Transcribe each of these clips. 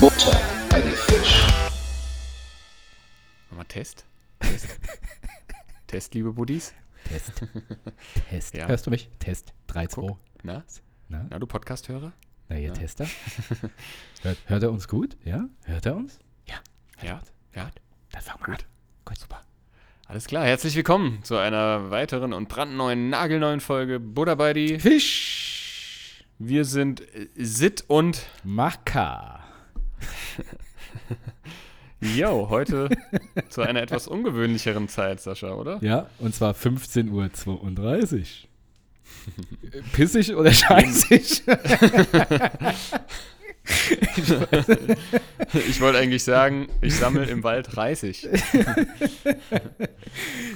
Butter bei die Fisch. Mal Test. Test. Test, liebe Buddies. Test. Test. Ja. Hörst du mich? Test. 3, 2. Na? Na, Na, du Podcast-Hörer? na ihr Ja. Tester? hört, hört er uns gut? Ja? Hört er uns? Ja. Ja. Dann fangen wir Gut. an. Gut. Super. Alles klar, herzlich willkommen zu einer weiteren und brandneuen, nagelneuen Folge Buddha bei die. Fisch. Wir sind äh, Sit und Maka. Yo, heute zu einer etwas ungewöhnlicheren Zeit, Sascha, oder? Ja, und zwar 15.32 Uhr. Pissig oder scheißig? Ich wollte eigentlich sagen, ich sammle im Wald Reisig.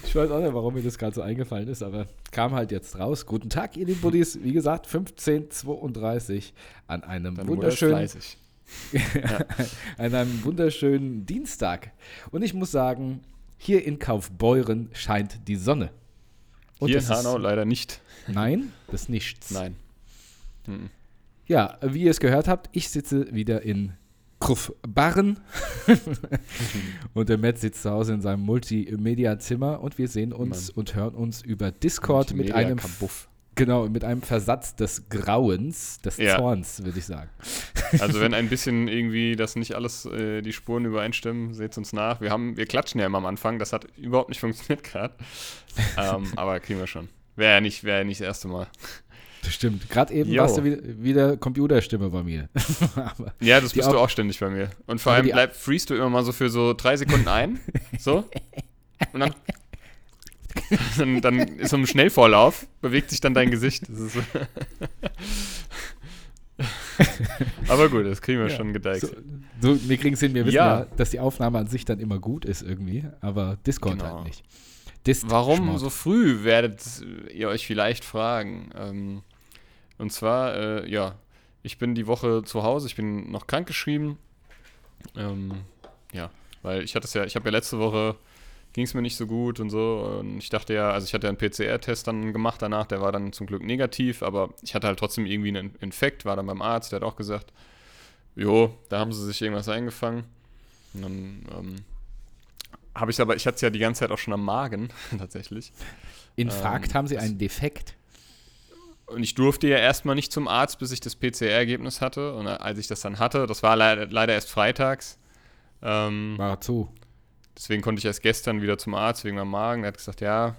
Ich weiß auch nicht, warum mir das gerade so eingefallen ist, aber kam halt jetzt raus. Guten Tag, ihr lieben Buddies. Wie gesagt, 15.32 an einem Deine wunderschönen an einem wunderschönen Dienstag. Und ich muss sagen, hier in Kaufbeuren scheint die Sonne. Und Hier in Hanau leider nicht. Nein, das ist nichts. Nein. Mhm. Ja, wie ihr es gehört habt, ich sitze wieder in Krufbarren und der Matt sitzt zu Hause in seinem Multimedia-Zimmer und wir sehen uns Mann. und hören uns über Discord mit einem, genau, mit einem Versatz des Grauens, des Ja. Zorns, würde ich sagen. Also wenn ein bisschen irgendwie das nicht alles äh, die Spuren übereinstimmen, seht uns nach. Wir haben, wir klatschen ja immer am Anfang, das hat überhaupt nicht funktioniert gerade. ähm, aber kriegen wir schon. Wäre ja nicht, wäre ja nicht das erste Mal. Stimmt. Gerade eben Jo. warst du wieder, wieder Computerstimme bei mir. Ja, das bist du Au- auch ständig bei mir. Und vor allem bleib, freest du immer mal so für so drei Sekunden ein. So. Und dann. dann, dann ist so ein Schnellvorlauf, bewegt sich dann dein Gesicht. So. Aber gut, das kriegen wir Ja, schon gedeichselt. so, so, wir kriegen es hin, wir wissen Ja. ja. dass die Aufnahme an sich dann immer gut ist irgendwie, aber Discord Genau. halt nicht. Dist Warum Schmort. so früh, werdet ihr euch vielleicht fragen. Ähm, und zwar, äh, ja, ich bin die Woche zu Hause, ich bin noch krankgeschrieben. Ähm, ja, weil ich hatte es ja, ich habe ja letzte Woche, ging es mir nicht so gut und so. Und ich dachte ja, also ich hatte ja einen PCR-Test dann gemacht danach, der war dann zum Glück negativ, aber ich hatte halt trotzdem irgendwie einen Infekt, war dann beim Arzt, der hat auch gesagt, jo, da haben sie sich irgendwas eingefangen. Und dann ähm, habe ich aber, ich hatte es ja die ganze Zeit auch schon am Magen, tatsächlich. Infrakt ähm, haben sie einen Defekt. Und ich durfte ja erstmal nicht zum Arzt, bis ich das PCR-Ergebnis hatte. Und als ich das dann hatte, das war leider, leider erst freitags. Ähm, War zu. deswegen konnte ich erst gestern wieder zum Arzt wegen meinem Magen. Der hat gesagt, ja,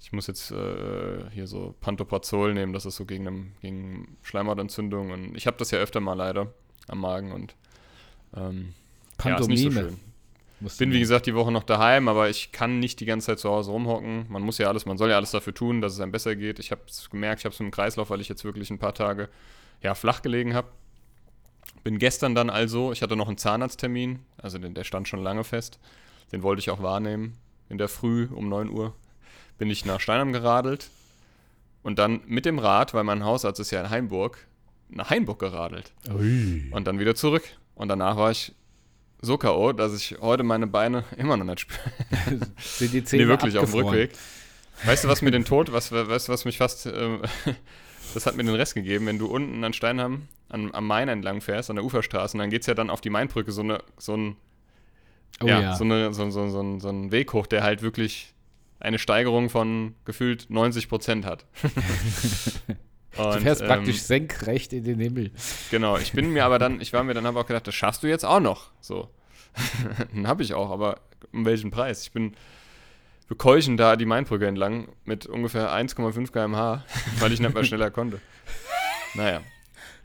ich muss jetzt äh, hier so Pantoprazol nehmen, das ist so gegen, einem, gegen Schleimhautentzündung. Und ich habe das ja öfter mal leider am Magen und ähm, ja, ist nicht so Pantomime. schön. Musst Bin, wie gesagt, die Woche noch daheim, aber ich kann nicht die ganze Zeit zu Hause rumhocken. Man muss ja alles, man soll ja alles dafür tun, dass es einem besser geht. Ich habe es gemerkt, ich habe es im Kreislauf, weil ich jetzt wirklich ein paar Tage ja, flach gelegen habe. Bin gestern dann also, ich hatte noch einen Zahnarzttermin, also den, der stand schon lange fest. Den wollte ich auch wahrnehmen. In der Früh um 9 Uhr bin ich nach Steinheim geradelt und dann mit dem Rad, weil mein Hausarzt ist ja in Heimburg, nach Heimburg geradelt. Ui. Und dann wieder zurück. Und danach war ich so K.O., dass ich heute meine Beine immer noch nicht spüre. Sind die Zähne Nee, wirklich auf dem abgefroren. Rückweg. Weißt du, was mir den Tod, was, weißt du, was mich fast, ähm, das hat mir den Rest gegeben, wenn du unten an Steinheim an, am Main entlang fährst, an der Uferstraße, und dann geht es ja dann auf die Mainbrücke, so, eine, so ein, Oh ja, ja. So, eine, so, so, so, so ein Weg hoch, der halt wirklich eine Steigerung von gefühlt 90 Prozent hat. Du Und, fährst ähm, praktisch senkrecht in den Himmel. Genau, ich bin mir aber dann, ich war mir dann aber auch gedacht, das schaffst du jetzt auch noch. So. dann habe ich auch, aber um welchen Preis? Ich bin bekeuchen da die Mainbrücke entlang mit ungefähr 1,5 km/h, weil ich nicht mehr schneller konnte. Naja.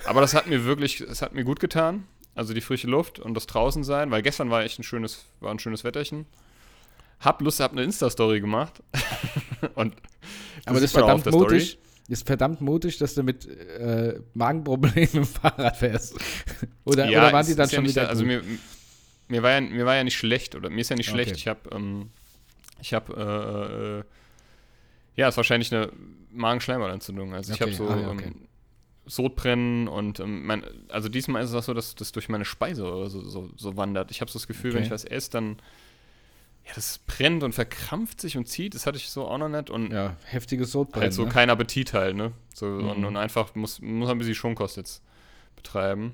Aber das hat mir wirklich, es hat mir gut getan. Also die frische Luft und das draußen sein, weil gestern war echt ein schönes, war ein schönes Wetterchen. Hab Lust, hab eine Insta-Story gemacht. und Aber das ist auch auf verdammt der Story. mutig. Das ist verdammt mutig, dass du mit äh, Magenproblemen im Fahrrad fährst. oder, oder waren die dann ja schon nicht, wieder Also gut? mir, mir, war ja, mir war ja nicht schlecht, oder mir ist ja nicht schlecht. Okay. Ich habe, ähm, ich habe, äh, äh, ja, ist wahrscheinlich eine Magenschleimhautentzündung. Also ich Okay, habe so ah ja, okay. ähm, Sodbrennen und ähm, mein, also diesmal ist es auch so, dass das durch meine Speise oder so, so, so wandert. Ich habe so das Gefühl, wenn ich was esse, dann ja, das brennt und verkrampft sich und zieht. Das hatte ich so auch noch nicht und Ja, heftiges Sodbrennen. halt so ne? kein Appetit halt, ne? So, und, Mhm. und einfach muss, muss ein bisschen Schonkost jetzt betreiben.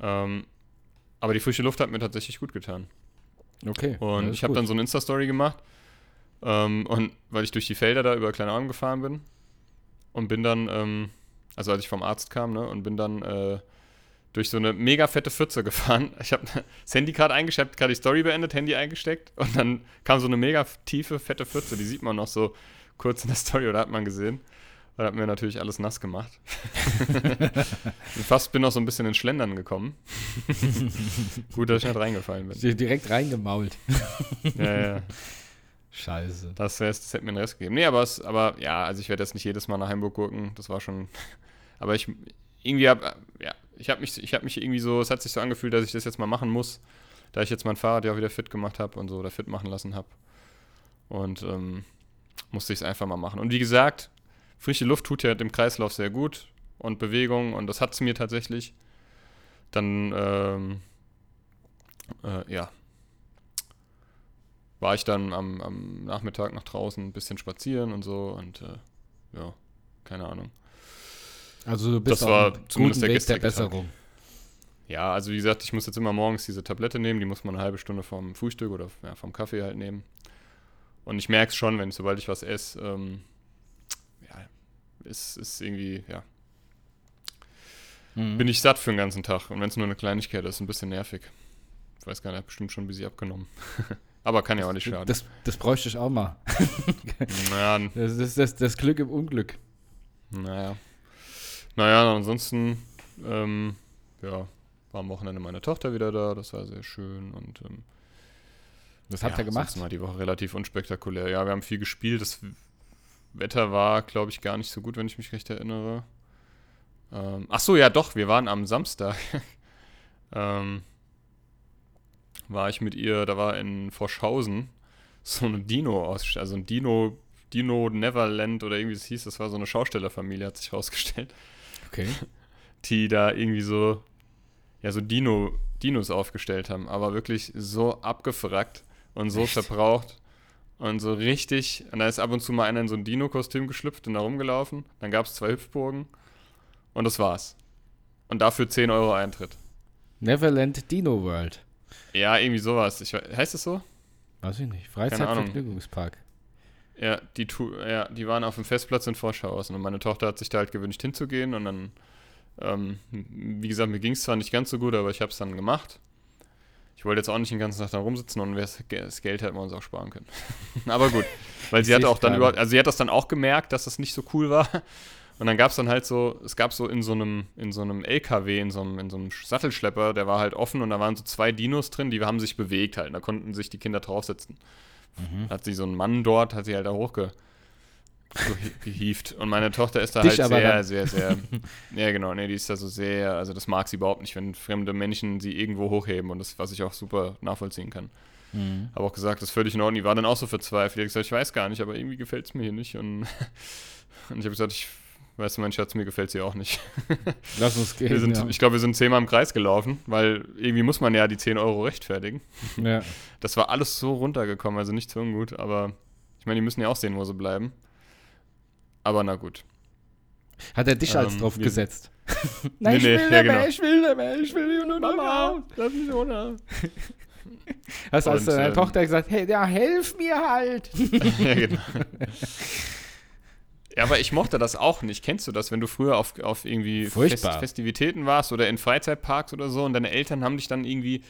Ähm, aber die frische Luft hat mir tatsächlich gut getan. Okay. Und ist ich habe dann so eine Insta-Story gemacht. Ähm, und weil ich durch die Felder da über Kleinarm gefahren bin und bin dann, ähm, also als ich vom Arzt kam, ne, und bin dann äh, durch so eine mega fette Pfütze gefahren. Ich habe das Handy gerade eingeschaltet, gerade die Story beendet, Handy eingesteckt und dann kam so eine mega tiefe, fette Pfütze. Die sieht man noch so kurz in der Story oder hat man gesehen. Da hat mir natürlich alles nass gemacht. Fast bin auch so ein bisschen ins Schlendern gekommen. Gut, dass ich nicht reingefallen bin. Dir direkt reingemault. Ja, ja. Scheiße. Das, wär's, das hätte mir den Rest gegeben. Nee, aber, es, aber ja, also ich werde jetzt nicht jedes Mal nach Hamburg gucken. Das war schon. Aber ich irgendwie hab, ja, ich habe mich, ich habe mich irgendwie so, es hat sich so angefühlt, dass ich das jetzt mal machen muss, da ich jetzt mein Fahrrad ja auch wieder fit gemacht habe und so oder fit machen lassen habe. Und ähm, musste ich es einfach mal machen. Und wie gesagt, frische Luft tut ja dem Kreislauf sehr gut und Bewegung und das hat es mir tatsächlich. Dann, ähm, äh, ja, war ich dann am, am Nachmittag nach draußen ein bisschen spazieren und so und äh, ja, keine Ahnung. Also du bist Das war zumindest der Weg der gestrige Tag. Besserung. Ja, also wie gesagt, ich muss jetzt immer morgens diese Tablette nehmen, die muss man eine halbe Stunde vom Frühstück oder ja, vom Kaffee halt nehmen. Und ich merke es schon, wenn sobald ich was esse, ähm, ja, ist, ist irgendwie, ja, Mhm. bin ich satt für den ganzen Tag. Und wenn es nur eine Kleinigkeit ist, ein bisschen nervig. Ich weiß gar nicht, hab bestimmt schon ein bisschen abgenommen. Aber kann ja auch nicht schaden. das, das bräuchte ich auch mal. Das ist das, das Glück im Unglück. Naja. Naja, ansonsten, ähm, ja, war am Wochenende meine Tochter wieder da, das war sehr schön und ähm, Was habt ja, ihr gemacht? war die Woche relativ unspektakulär. Ja, wir haben viel gespielt, das Wetter war, glaube ich, gar nicht so gut, wenn ich mich recht erinnere. Ähm, ach so, ja doch, wir waren am Samstag. ähm, war ich mit ihr, da war in Forschhausen so eine Dino aus, also ein Dino, Dino Neverland oder irgendwie das hieß, das war so eine Schaustellerfamilie, hat sich rausgestellt Okay. die da irgendwie so, ja, so Dino, Dinos aufgestellt haben, aber wirklich so abgefrackt und so Echt? verbraucht und so richtig. Und da ist ab und zu mal einer in so ein Dino-Kostüm geschlüpft und da rumgelaufen. Dann gab es zwei Hüpfburgen und das war's. Und dafür 10 Euro Eintritt. Neverland Dino World. Ja, irgendwie sowas. Ich, heißt es so? Weiß ich nicht. Freizeitvergnügungspark. Ja die, tu ja, die waren auf dem Festplatz in Forschhausen und meine Tochter hat sich da halt gewünscht hinzugehen und dann, ähm, wie gesagt, mir ging es zwar nicht ganz so gut, aber ich habe es dann gemacht. Ich wollte jetzt auch nicht den ganzen Tag da rumsitzen und das Geld hätten wir uns auch sparen können. aber gut, weil sie hat auch dann über, also sie hat das dann auch gemerkt, dass das nicht so cool war. Und dann gab es dann halt so, es gab so in so einem, in so einem LKW, in so einem, in so einem Sattelschlepper, der war halt offen und da waren so zwei Dinos drin, die haben sich bewegt halt. Und da konnten sich die Kinder draufsetzen. Mhm. Hat sie so ein Mann dort, hat sie halt da hochge so hi- gehievt. Und meine Tochter ist da Dich halt sehr, dann. sehr, sehr. ja, genau, nee, die ist da so sehr, also das mag sie überhaupt nicht, wenn fremde Menschen sie irgendwo hochheben und das, was ich auch super nachvollziehen kann. Mhm. Habe auch gesagt, das ist völlig in Ordnung. Die war dann auch so verzweifelt. Die hat gesagt, ich weiß gar nicht, aber irgendwie gefällt es mir hier nicht. Und, und ich habe gesagt, ich weiß du, mein Schatz, mir gefällt sie auch nicht. Lass uns gehen. Wir sind, ja. Ich glaube, wir sind zehnmal im Kreis gelaufen, weil irgendwie muss man ja die 10 Euro rechtfertigen. ja. Das war alles so runtergekommen, also nicht so ungut, aber ich meine, die müssen ja auch sehen, wo sie bleiben. Aber na gut. Hat er dich als Ähm, drauf wir- gesetzt? Nee, ich nee, will ja, nicht mehr, genau. ich will nicht mehr, ich will nur noch raus. lass mich ohne. Hast du als Und, deiner ähm, Tochter gesagt, hey, ja, helf mir halt. ja, genau. Ja, aber ich mochte das auch nicht. Kennst du das, wenn du früher auf, auf irgendwie Fest, Furchtbar. Festivitäten warst oder in Freizeitparks oder so und deine Eltern haben dich dann irgendwie,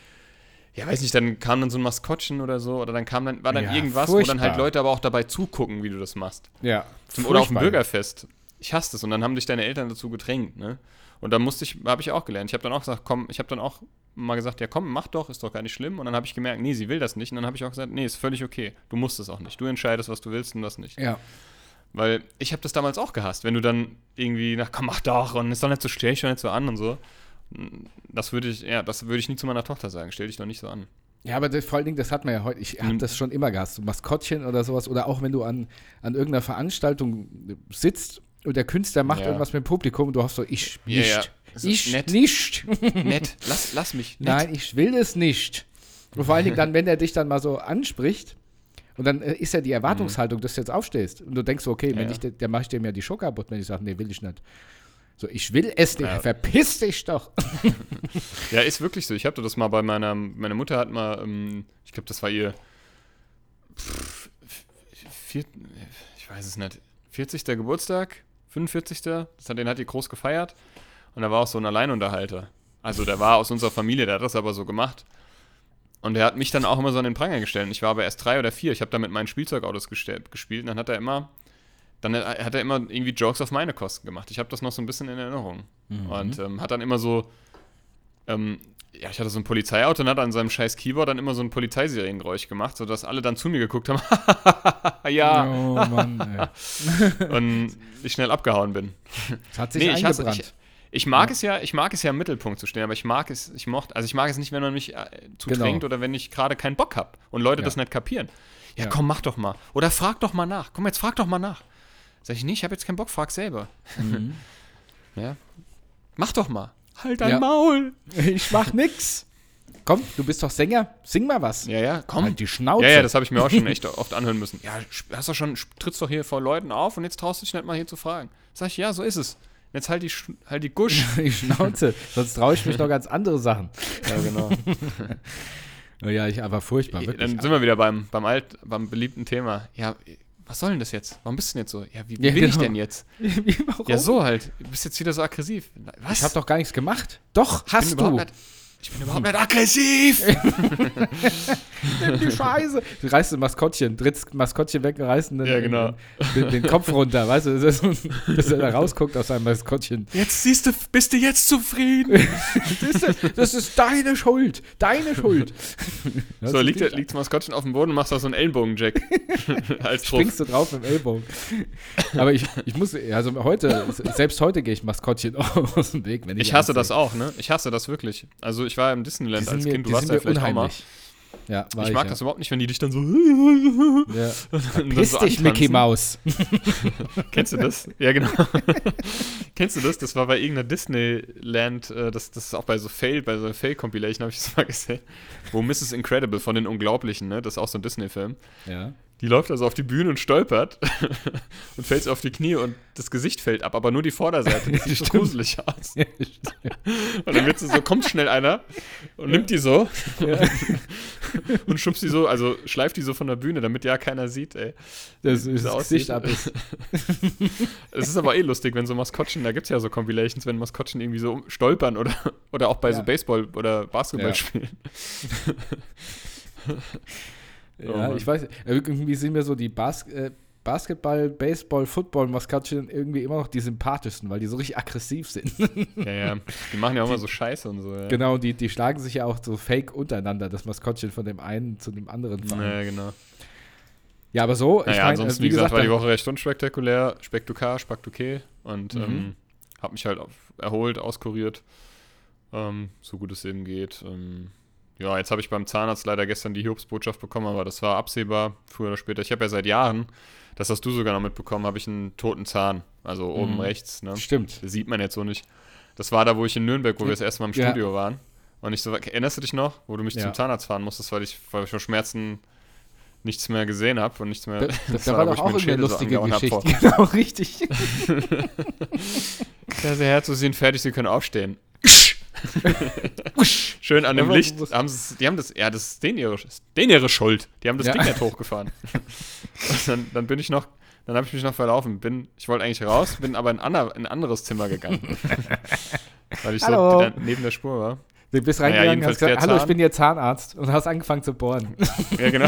ja, weiß nicht, dann kam dann so ein Maskottchen oder so oder dann kam dann, war dann Ja, irgendwas, wo dann halt furchtbar. Leute aber auch dabei zugucken, wie du das machst. Ja. Zum, oder auf dem furchtbar. Bürgerfest. Ich hasse das und dann haben dich deine Eltern dazu gedrängt, ne? Und dann musste ich, habe ich auch gelernt. Ich habe dann auch gesagt, komm, ich habe dann auch mal gesagt, ja komm, mach doch, ist doch gar nicht schlimm. Und dann habe ich gemerkt, nee, sie will das nicht. Und dann habe ich auch gesagt, nee, ist völlig okay. Du musst es auch nicht. Du entscheidest, was du willst und was nicht. Ja. Weil ich habe das damals auch gehasst, wenn du dann irgendwie, na komm, mach doch und ist doch nicht so, stell dich doch nicht so an und so. Das würde ich, ja, das würde ich nie zu meiner Tochter sagen. Stell dich doch nicht so an. Ja, aber das, vor allen Dingen, das hat man ja heute, ich habe das schon immer gehasst, so Maskottchen oder sowas oder auch wenn du an, an irgendeiner Veranstaltung sitzt und der Künstler macht Ja. irgendwas mit dem Publikum und du hast so, ich Ja, nicht. ja. Ist Ich nett. nicht. Nett, lass, lass mich. Nett. Nein, ich will es nicht. Und vor allen Dingen dann, wenn er dich dann mal so anspricht, und dann äh, ist ja die Erwartungshaltung, dass du jetzt aufstehst. Und du denkst so, okay, wenn ja. ich, der mache ich dem ja die Show kaputt, wenn ich sage, nee, will ich nicht. So, ich will es nicht. Ja. Verpiss dich doch. Ja, ist wirklich so. Ich hatte das mal bei meiner, meine Mutter hat mal, ähm, ich glaube, das war ihr, pff, vier, ich weiß es nicht, 40. Geburtstag, 45. Das hat, den hat die groß gefeiert. Und da war auch so ein Alleinunterhalter. Also der war aus unserer Familie, der hat das aber so gemacht. Und der hat mich dann auch immer so an den Pranger gestellt. Ich war aber erst drei oder vier. Ich habe da mit meinen Spielzeugautos gespielt. Und dann hat er immer, dann hat er immer irgendwie Jokes auf meine Kosten gemacht. Ich habe das noch so ein bisschen in Erinnerung. Und ähm, hat dann immer so, ähm, ja, ich hatte so ein Polizeiauto und hat an seinem scheiß Keyboard dann immer so ein Polizeiseriengeräusch gemacht, sodass alle dann zu mir geguckt haben. ja. Oh Mann, ey. Und ich schnell abgehauen bin. Das hat sich Nee, ich hasse- eingebrannt. Ich mag es ja, ich mag es ja im Mittelpunkt zu stehen, aber ich mag es, ich mochte, also ich mag es nicht, wenn man mich äh, zu Genau. drängt oder wenn ich gerade keinen Bock habe und Leute Ja. das nicht kapieren. Ja, Ja. komm, mach doch mal. Oder frag doch mal nach. Komm, jetzt frag doch mal nach. Sag ich nicht, ich habe jetzt keinen Bock, frag selber. Mhm. Ja. Mach doch mal. Halt dein Ja. Maul. Ich mach nix. Komm, du bist doch Sänger. Sing mal was. Ja, ja, komm. Halt die Schnauze. Ja, ja, das habe ich mir auch schon echt oft anhören müssen. Ja, hast du schon, trittst doch hier vor Leuten auf und jetzt traust du dich nicht mal hier zu fragen. Sag ich, ja, so ist es. Jetzt halt die, Sch- halt die Gusch. die Schnauze. Sonst traue ich mich noch ganz andere Sachen. ja, genau. Oh Ja, ich aber furchtbar, wirklich. Dann sind wir wieder beim, beim alt, beim beliebten Thema. Ja, was soll denn das jetzt? Warum bist du denn jetzt so? Ja, wie, wie Ja, bin ich genau. denn jetzt? Warum? Ja, so halt. Du bist jetzt wieder so aggressiv. Was? Ich habe doch gar nichts gemacht. Doch, Ich hast du. Nicht, ich bin überhaupt nicht aggressiv. Nimm die Scheiße. Du reißt ein Maskottchen, trittst Maskottchen weg und reißt den, Ja, genau. den, den Kopf runter, weißt du, dass, dass er da rausguckt aus seinem Maskottchen. Jetzt siehst du, bist du jetzt zufrieden. Das ist, das ist deine Schuld. Deine Schuld. Das so, liegt, liegt das Maskottchen auf dem Boden und machst da so einen Ellenbogen-Jack. Als springst du drauf im Ellbogen. Aber ich, ich muss, also heute, selbst heute gehe ich Maskottchen aus dem Weg, wenn ich Ich hasse das auch, ne? Ich hasse das wirklich. Also ich war im Disneyland als Kind, du warst ja vielleicht auch mal. unheimlich. Ja, war Ich ich, mag ja. das überhaupt nicht, wenn die dich dann so. Ja. dann Piss so dich, Mickey. Maus. Kennst du das? Ja, genau. Kennst du das? Das war bei irgendeiner Disneyland, äh, das, das ist auch bei so Fail, bei so einer Fail-Compilation habe ich das mal gesehen, wo Mrs. Incredible von den Unglaublichen, ne? Das ist auch so ein Disney-Film. Ja. Die läuft also auf die Bühne und stolpert und fällt auf die Knie und das Gesicht fällt ab, aber nur die Vorderseite. Das sieht so gruselig aus. Und dann wird sie so, kommt schnell einer und nimmt die so und schubst die so, also schleift die so von der Bühne, damit ja keiner sieht, ey. Das, das, sie Gesicht ab ist. Es ist aber eh lustig, wenn so Maskottchen, da gibt es ja so Compilations, wenn Maskottchen irgendwie so stolpern oder, oder auch bei so Ja. Baseball oder Basketball Ja. spielen. Oh Ja, Mann. ich weiß, irgendwie sind mir so die Bas äh, Basketball, Baseball, Football, Maskottchen irgendwie immer noch die sympathischsten, weil die so richtig aggressiv sind. Ja, ja. Die machen ja auch immer so Scheiße und so. Ja. genau, die, die schlagen sich ja auch so fake untereinander, das Maskottchen von dem einen zu dem anderen Verein. Naja, genau. Ja, aber so, Naja, ich meine, ansonsten, äh, wie gesagt, war die Woche recht unspektakulär, spektukar, spektuké und Mhm. ähm, hab mich halt auf, erholt, auskuriert, ähm, so gut es eben geht. Ähm, ja, jetzt habe ich beim Zahnarzt leider gestern die Hiobsbotschaft bekommen, aber das war absehbar, früher oder später. Ich habe ja seit Jahren, das hast du sogar noch mitbekommen, habe ich einen toten Zahn, also oben Mhm. rechts, ne? Stimmt. Das sieht man jetzt so nicht. Das war da, wo ich in Nürnberg, wo wir das erste Mal im Ja. Studio waren. Und ich so, erinnerst du dich noch, wo du mich Ja. zum Zahnarzt fahren musstest, weil ich, weil ich vor Schmerzen nichts mehr gesehen habe und nichts mehr. Da, das da war doch auch so lustige hab Geschichte. Genau, richtig. Ja, sehr Herz, Sie sind fertig, Sie können aufstehen. Schön an dem Licht. Haben die haben das, ja, das ist denen ihre, denen ihre Schuld. Die haben das Ja. Ding nicht hochgefahren. Und dann, dann bin ich noch, dann habe ich mich noch verlaufen. Bin, ich wollte eigentlich raus, bin aber in, ander, in ein anderes Zimmer gegangen. Weil ich Hallo. so da- neben der Spur war. Du bist Naja, reingegangen, jedenfalls hast gesagt, hallo, ich bin Ihr Zahnarzt und hast angefangen zu bohren. Ja, genau.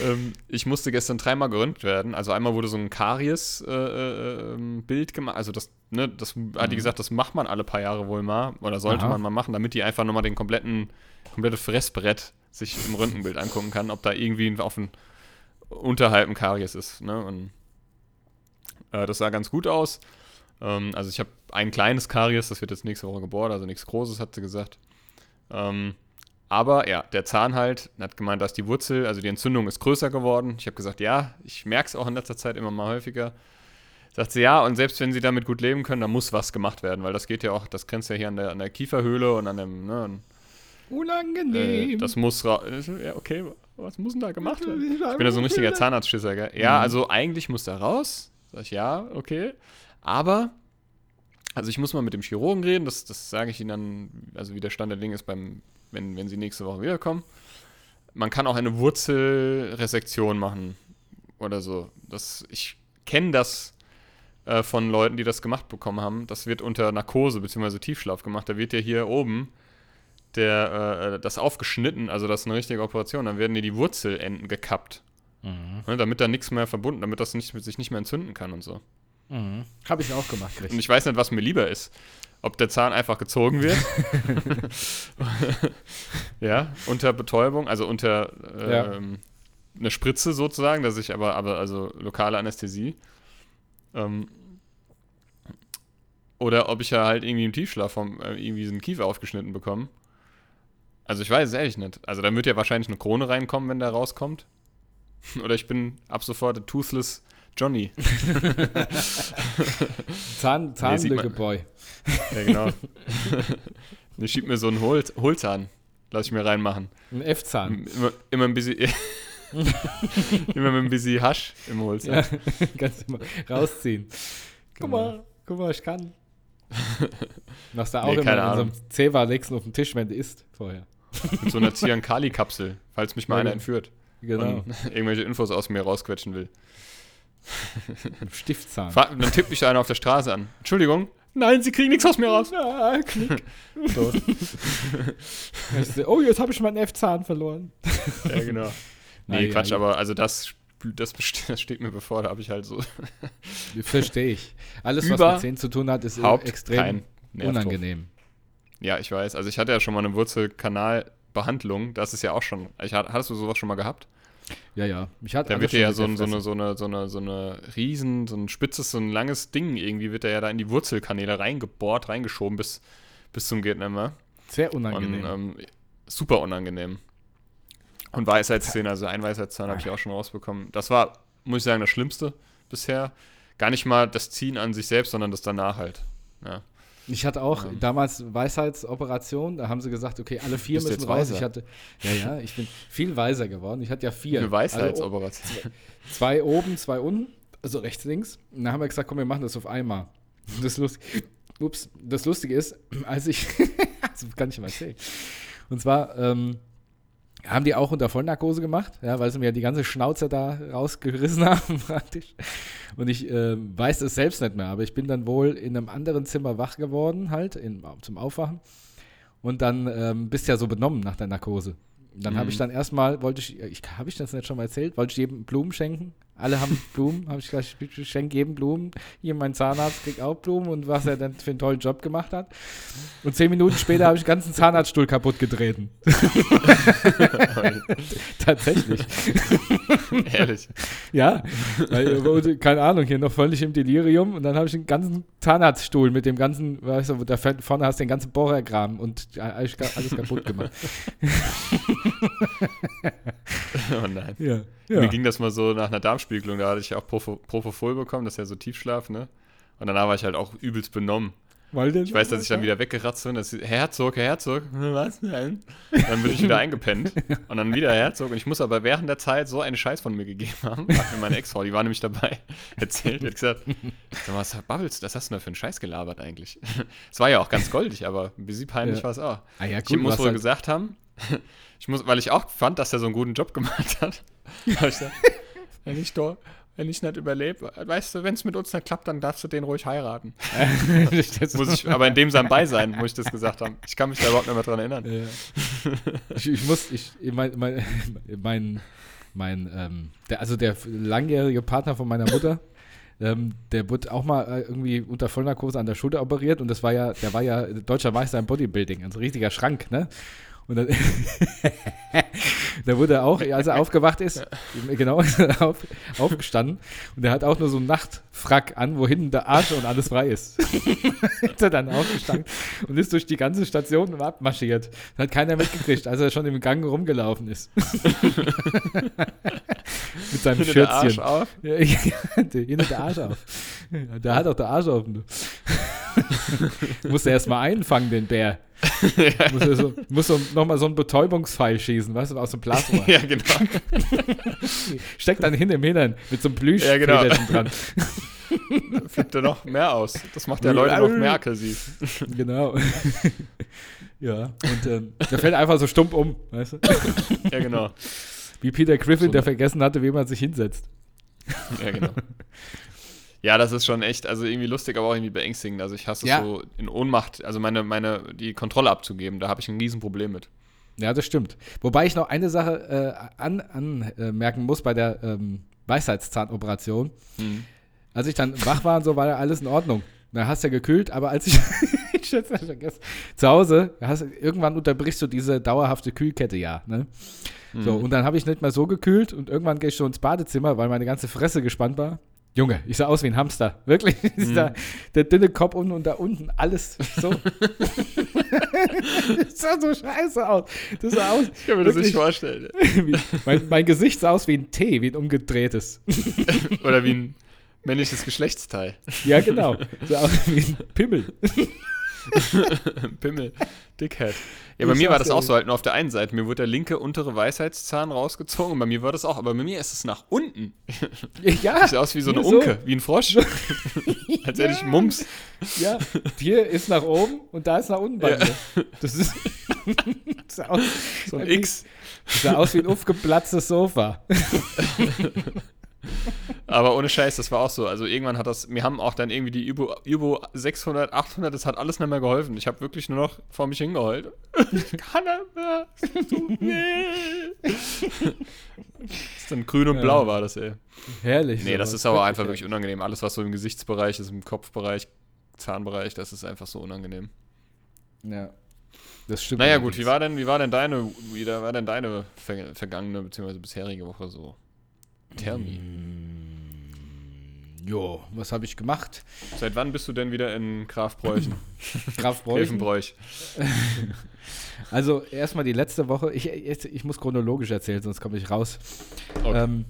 Ähm, ich musste gestern dreimal geröntgt werden. Also einmal wurde so ein Karies-Bild gemacht. Also das, ne, das hat die gesagt, das macht man alle paar Jahre wohl mal. Oder sollte Aha. man mal machen, damit die einfach nochmal den kompletten, komplette Fressbrett sich im Röntgenbild angucken kann, ob da irgendwie auf ein unterhalb ein Karies ist. Ne? Und äh, das sah ganz gut aus. Ähm, also ich habe ein kleines Karies, das wird jetzt nächste Woche gebohrt, also nichts Großes, hat sie gesagt. Ähm, aber ja, der Zahn halt hat gemeint, dass die Wurzel, also die Entzündung ist größer geworden. Ich habe gesagt, ja, ich merke es auch in letzter Zeit immer mal häufiger. sagt sie, ja, und selbst wenn sie damit gut leben können, dann muss was gemacht werden, weil das geht ja auch, das grenzt ja hier an der, an der Kieferhöhle und an dem, ne, an, Unangenehm. äh, das muss ra ja, okay, was muss denn da gemacht werden? Ich bin ja so ein richtiger Zahnarztschisser, gell? Ja, Mhm. also eigentlich muss da raus. Sag ich, ja, okay. Aber, also ich muss mal mit dem Chirurgen reden, das, das sage ich Ihnen dann, also wie der Stand der Dinge ist, beim, wenn, wenn Sie nächste Woche wiederkommen. Man kann auch eine Wurzelresektion machen oder so. Das, ich kenne das äh, von Leuten, die das gemacht bekommen haben. Das wird unter Narkose bzw. Tiefschlaf gemacht. Da wird ja hier oben der, äh, das aufgeschnitten, also das ist eine richtige Operation. Dann werden dir die Wurzelenden gekappt. Mhm. Ne, damit da nichts mehr verbunden, damit das nicht, sich nicht mehr entzünden kann und so. Mhm. Habe ich auch gemacht, Und richtig. ich weiß nicht, was mir lieber ist. Ob der Zahn einfach gezogen wird. ja, unter Betäubung, also unter äh, Ja. ähm, eine Spritze sozusagen, dass ich aber, aber also lokale Anästhesie. Ähm, oder ob ich ja halt irgendwie im Tiefschlaf vom, äh, irgendwie so einen Kiefer aufgeschnitten bekomme. Also ich weiß es ehrlich nicht. Also da wird ja wahrscheinlich eine Krone reinkommen, wenn der rauskommt. Oder ich bin ab sofort Toothless Johnny. Zahn, Nee, Zahnlücke-Boy. Ja, genau. Ich schieb mir so einen Hol Hohlzahn. Lass ich mir reinmachen. Ein F-Zahn. Immer, immer ein bisschen. immer mit ein bisschen Hasch im Hohlzahn. Ja, kannst du mal rausziehen. Guck Genau. mal, guck mal, ich kann. Machst du auch Nee, immer in so einem Zewa du auf den Tisch, wenn du isst vorher. Mit so einer Ziankali-Kapsel, falls mich mal Ja, einer entführt Genau. und irgendwelche Infos aus mir rausquetschen will. Stiftzahn. Fra dann tippt mich einer auf der Straße an. Entschuldigung. Nein, Sie kriegen nichts aus mir raus. Ah, klick. So. Oh, jetzt habe ich meinen F-Zahn verloren. Ja, genau. Nee, Ei, Quatsch, ei. aber also das, das, das steht mir bevor, da habe ich halt so Verstehe ich. Alles, was Über- mit Zähnen zu tun hat, ist Haupt extrem unangenehm. Ja, ich weiß. Also ich hatte ja schon mal eine Wurzelkanalbehandlung. Das ist ja auch schon. Ich, hat- hattest du sowas schon mal gehabt? Ja, ja. Mich hat Da wird ja so, ein, so, eine, so, eine, so, eine, so eine riesen, so ein spitzes, so ein langes Ding irgendwie wird er ja da in die Wurzelkanäle reingebohrt, reingeschoben bis, bis zum geht. Sehr Und unangenehm. ähm, super unangenehm. Und Weisheitszähne, also ein Weisheitszahn habe ich auch schon rausbekommen. Das war, muss ich sagen, das Schlimmste bisher. Gar nicht mal das Ziehen an sich selbst, sondern das danach halt. Ja. Ich hatte auch Ähm. damals Weisheitsoperation, da haben sie gesagt, okay, alle vier Bist müssen raus. weiser? Ich hatte, ja, ja, ich bin viel weiser geworden. Ich hatte ja vier. Eine Also, Weisheitsoperation. zwei oben, zwei unten, also rechts, links. Und dann haben wir gesagt, komm, wir machen das auf einmal. Das, Lust, ups, das Lustige ist, als ich, das kann ich mal erzählen. Und zwar ähm, haben die auch unter Vollnarkose gemacht, ja, weil sie mir die ganze Schnauze da rausgerissen haben praktisch. Und ich ähm, weiß es selbst nicht mehr, aber ich bin dann wohl in einem anderen Zimmer wach geworden, halt, in, zum Aufwachen. Und dann ähm, bist ja so benommen nach der Narkose. Dann habe Mhm. ich dann erstmal, wollte ich, ich habe ich das nicht schon mal erzählt, wollte ich jedem Blumen schenken. Alle haben Blumen, habe ich gesagt, ich schenke jedem Blumen. Hier mein Zahnarzt kriegt auch Blumen und was er dann für einen tollen Job gemacht hat. Und zehn Minuten später habe ich den ganzen Zahnarztstuhl kaputt getreten. Tatsächlich. Ehrlich. Ja, weil, keine Ahnung, hier noch völlig im Delirium und dann habe ich den ganzen Zahnarztstuhl mit dem ganzen, weißt du, da vorne hast du den ganzen Bohrerkram und alles kaputt gemacht. Oh nein. Ja, Mir ging das mal so nach einer Darmspiegelung, da hatte ich auch Propofol bekommen, das ist ja so Tiefschlaf, ne? Und danach war ich halt auch übelst benommen. Weil denn Ich weiß, dass ich dann wieder weggeratzt bin, dass ich, Herr Herzog, Herr Herzog, was denn? Dann bin ich wieder eingepennt und dann wieder Herr Herzog. Und ich muss aber während der Zeit so einen Scheiß von mir gegeben haben, hat mir meine Ex-Frau, die war nämlich dabei, erzählt, hat gesagt, sag mal, was babbelst du, was hast du da für einen Scheiß gelabert eigentlich? Es war ja auch ganz goldig, aber ein bisschen peinlich Ja. war es auch. Ah ja, Ich gut, muss was wohl halt, gesagt haben, ich muss, weil ich auch fand, dass er so einen guten Job gemacht hat. Gesagt, wenn ich, da, wenn ich nicht überlebe, weißt du, wenn es mit uns nicht klappt, dann darfst du den ruhig heiraten. Muss ich, aber in dem sein Beisein, muss ich das gesagt haben. Ich kann mich da überhaupt nicht mehr dran erinnern. Ja. ich, ich muss, ich, mein, mein, mein, mein ähm, der, also der langjährige Partner von meiner Mutter, ähm, der wurde auch mal äh, irgendwie unter Vollnarkose an der Schulter operiert und das war ja, der war ja deutscher Meister im Bodybuilding, also richtiger Schrank, ne? Und dann, da wurde er auch, als er aufgewacht ist, genau, ist er auf, aufgestanden und er hat auch nur so einen Nachtfrack an, wo hinten der Arsch und alles frei ist. ist er dann aufgestanden und ist durch die ganze Station abmarschiert. Das hat keiner mitgekriegt, als er schon im Gang rumgelaufen ist. mit seinem Hinter der Arsch Schürzchen. auf. Ja, hinter der Arsch auf. Der hat auch der Arsch offen. Du. Muss er erstmal einfangen, den Bär. Muss, er so, muss so, nochmal so einen Betäubungspfeil schießen, weißt du, aus dem Plasma. ja, genau. Steckt dann hin im Hintern mit so einem Plüsch Ja, genau. dran. Flippt er noch mehr aus. Das macht der Leute noch mehr aggressiv. Genau. ja, und ähm, der fällt einfach so stumpf um, weißt du? Ja, genau. Wie Peter Griffin, So. der vergessen hatte, wie man sich hinsetzt. Ja, genau. Ja, das ist schon echt, also irgendwie lustig, aber auch irgendwie beängstigend. Also ich hasse es Ja. so in Ohnmacht, also meine, meine, die Kontrolle abzugeben, da habe ich ein Riesenproblem mit. Ja, das stimmt. Wobei ich noch eine Sache äh, anmerken an, äh, merken muss bei der ähm, Weisheitszahnoperation. Mhm. Als ich dann wach war und so, war ja alles in Ordnung. Da hast du ja gekühlt, aber als ich, ich vergessen, zu Hause, hast, irgendwann unterbrichst du diese dauerhafte Kühlkette ja. Ne? So, Mhm. und dann habe ich nicht mehr so gekühlt und irgendwann gehe ich so ins Badezimmer, weil meine ganze Fresse gespannt war. Junge, ich sah aus wie ein Hamster. Wirklich. Mhm. Da, der dünne Kopf unten und da unten alles so. das sah so scheiße aus. Das sah aus. Ich kann mir das wirklich nicht vorstellen. wie, mein, mein Gesicht sah aus wie ein T, wie ein umgedrehtes. Oder wie ein männliches Geschlechtsteil. Ja, genau. Sah aus wie ein Pimmel. Pimmel. Dickhead. Ja, bei Ich mir war das auch so halt nur auf der einen Seite. Mir wurde der linke untere Weisheitszahn rausgezogen und bei mir war das auch. Aber bei mir ist es nach unten. Ja, Sieht aus wie so eine so. Unke, wie ein Frosch. Als hätte ich Mumps. ja. Hier ist nach oben und da ist nach unten bei Ja. mir. Das ist. sah aus, So ein X. das sah aus wie ein aufgeplatztes Sofa. Aber ohne Scheiß, das war auch so. Also irgendwann hat das, mir haben auch dann irgendwie die Übo, Übo 600, 800, das hat alles nicht mehr geholfen. Ich habe wirklich nur noch vor mich hingeheult. Ich kann nicht mehr. Ist dann grün und Ja. blau war das, ey. Herrlich. Nee, das ist aber einfach wirklich unangenehm. Alles, was so im Gesichtsbereich ist, im Kopfbereich, Zahnbereich, das ist einfach so unangenehm. Ja. Das stimmt. Naja, gut, wie war denn, wie war denn deine, wie war denn deine ver vergangene bzw. bisherige Woche so? Tell me. Jo, was habe ich gemacht? Seit wann bist du denn wieder in Grafbräuchen? Graf Grevenbräuch. Also erstmal die letzte Woche. Ich, jetzt, ich muss chronologisch erzählen, sonst komme ich raus. Okay. Ähm,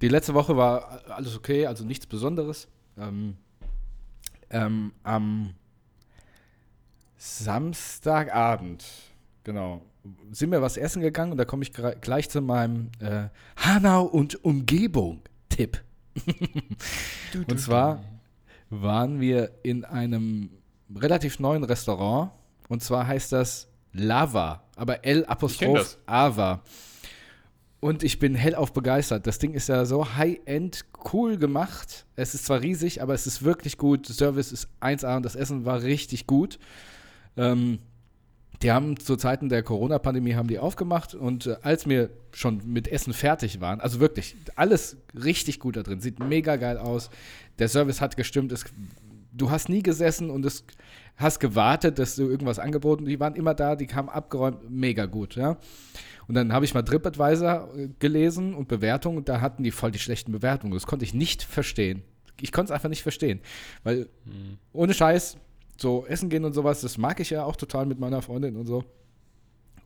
die letzte Woche war alles okay, also nichts Besonderes. Ähm, ähm, am Samstagabend, genau, sind wir was essen gegangen und da komme ich gleich zu meinem äh, Hanau und Umgebung-Tipp. Und zwar waren wir in einem relativ neuen Restaurant und zwar heißt das Lava, aber L kenn Apostroph das. Ava. Und ich bin hellauf begeistert. Das Ding ist ja so high-end cool gemacht. Es ist zwar riesig, aber es ist wirklich gut. Der Service ist 1A und das Essen war richtig gut. Ähm, die haben zu Zeiten der Corona-Pandemie haben die aufgemacht und äh, als wir schon mit Essen fertig waren, also wirklich alles richtig gut da drin, sieht mega geil aus. Der Service hat gestimmt. Es, du hast nie gesessen und es hast gewartet, dass du irgendwas angeboten. Die waren immer da, die kamen abgeräumt, mega gut, ja. Und dann habe ich mal TripAdvisor äh, gelesen und Bewertungen und da hatten die voll die schlechten Bewertungen. Das konnte ich nicht verstehen. Ich konnte es einfach nicht verstehen, weil ohne Scheiß, so essen gehen und sowas, das mag ich ja auch total mit meiner Freundin und so.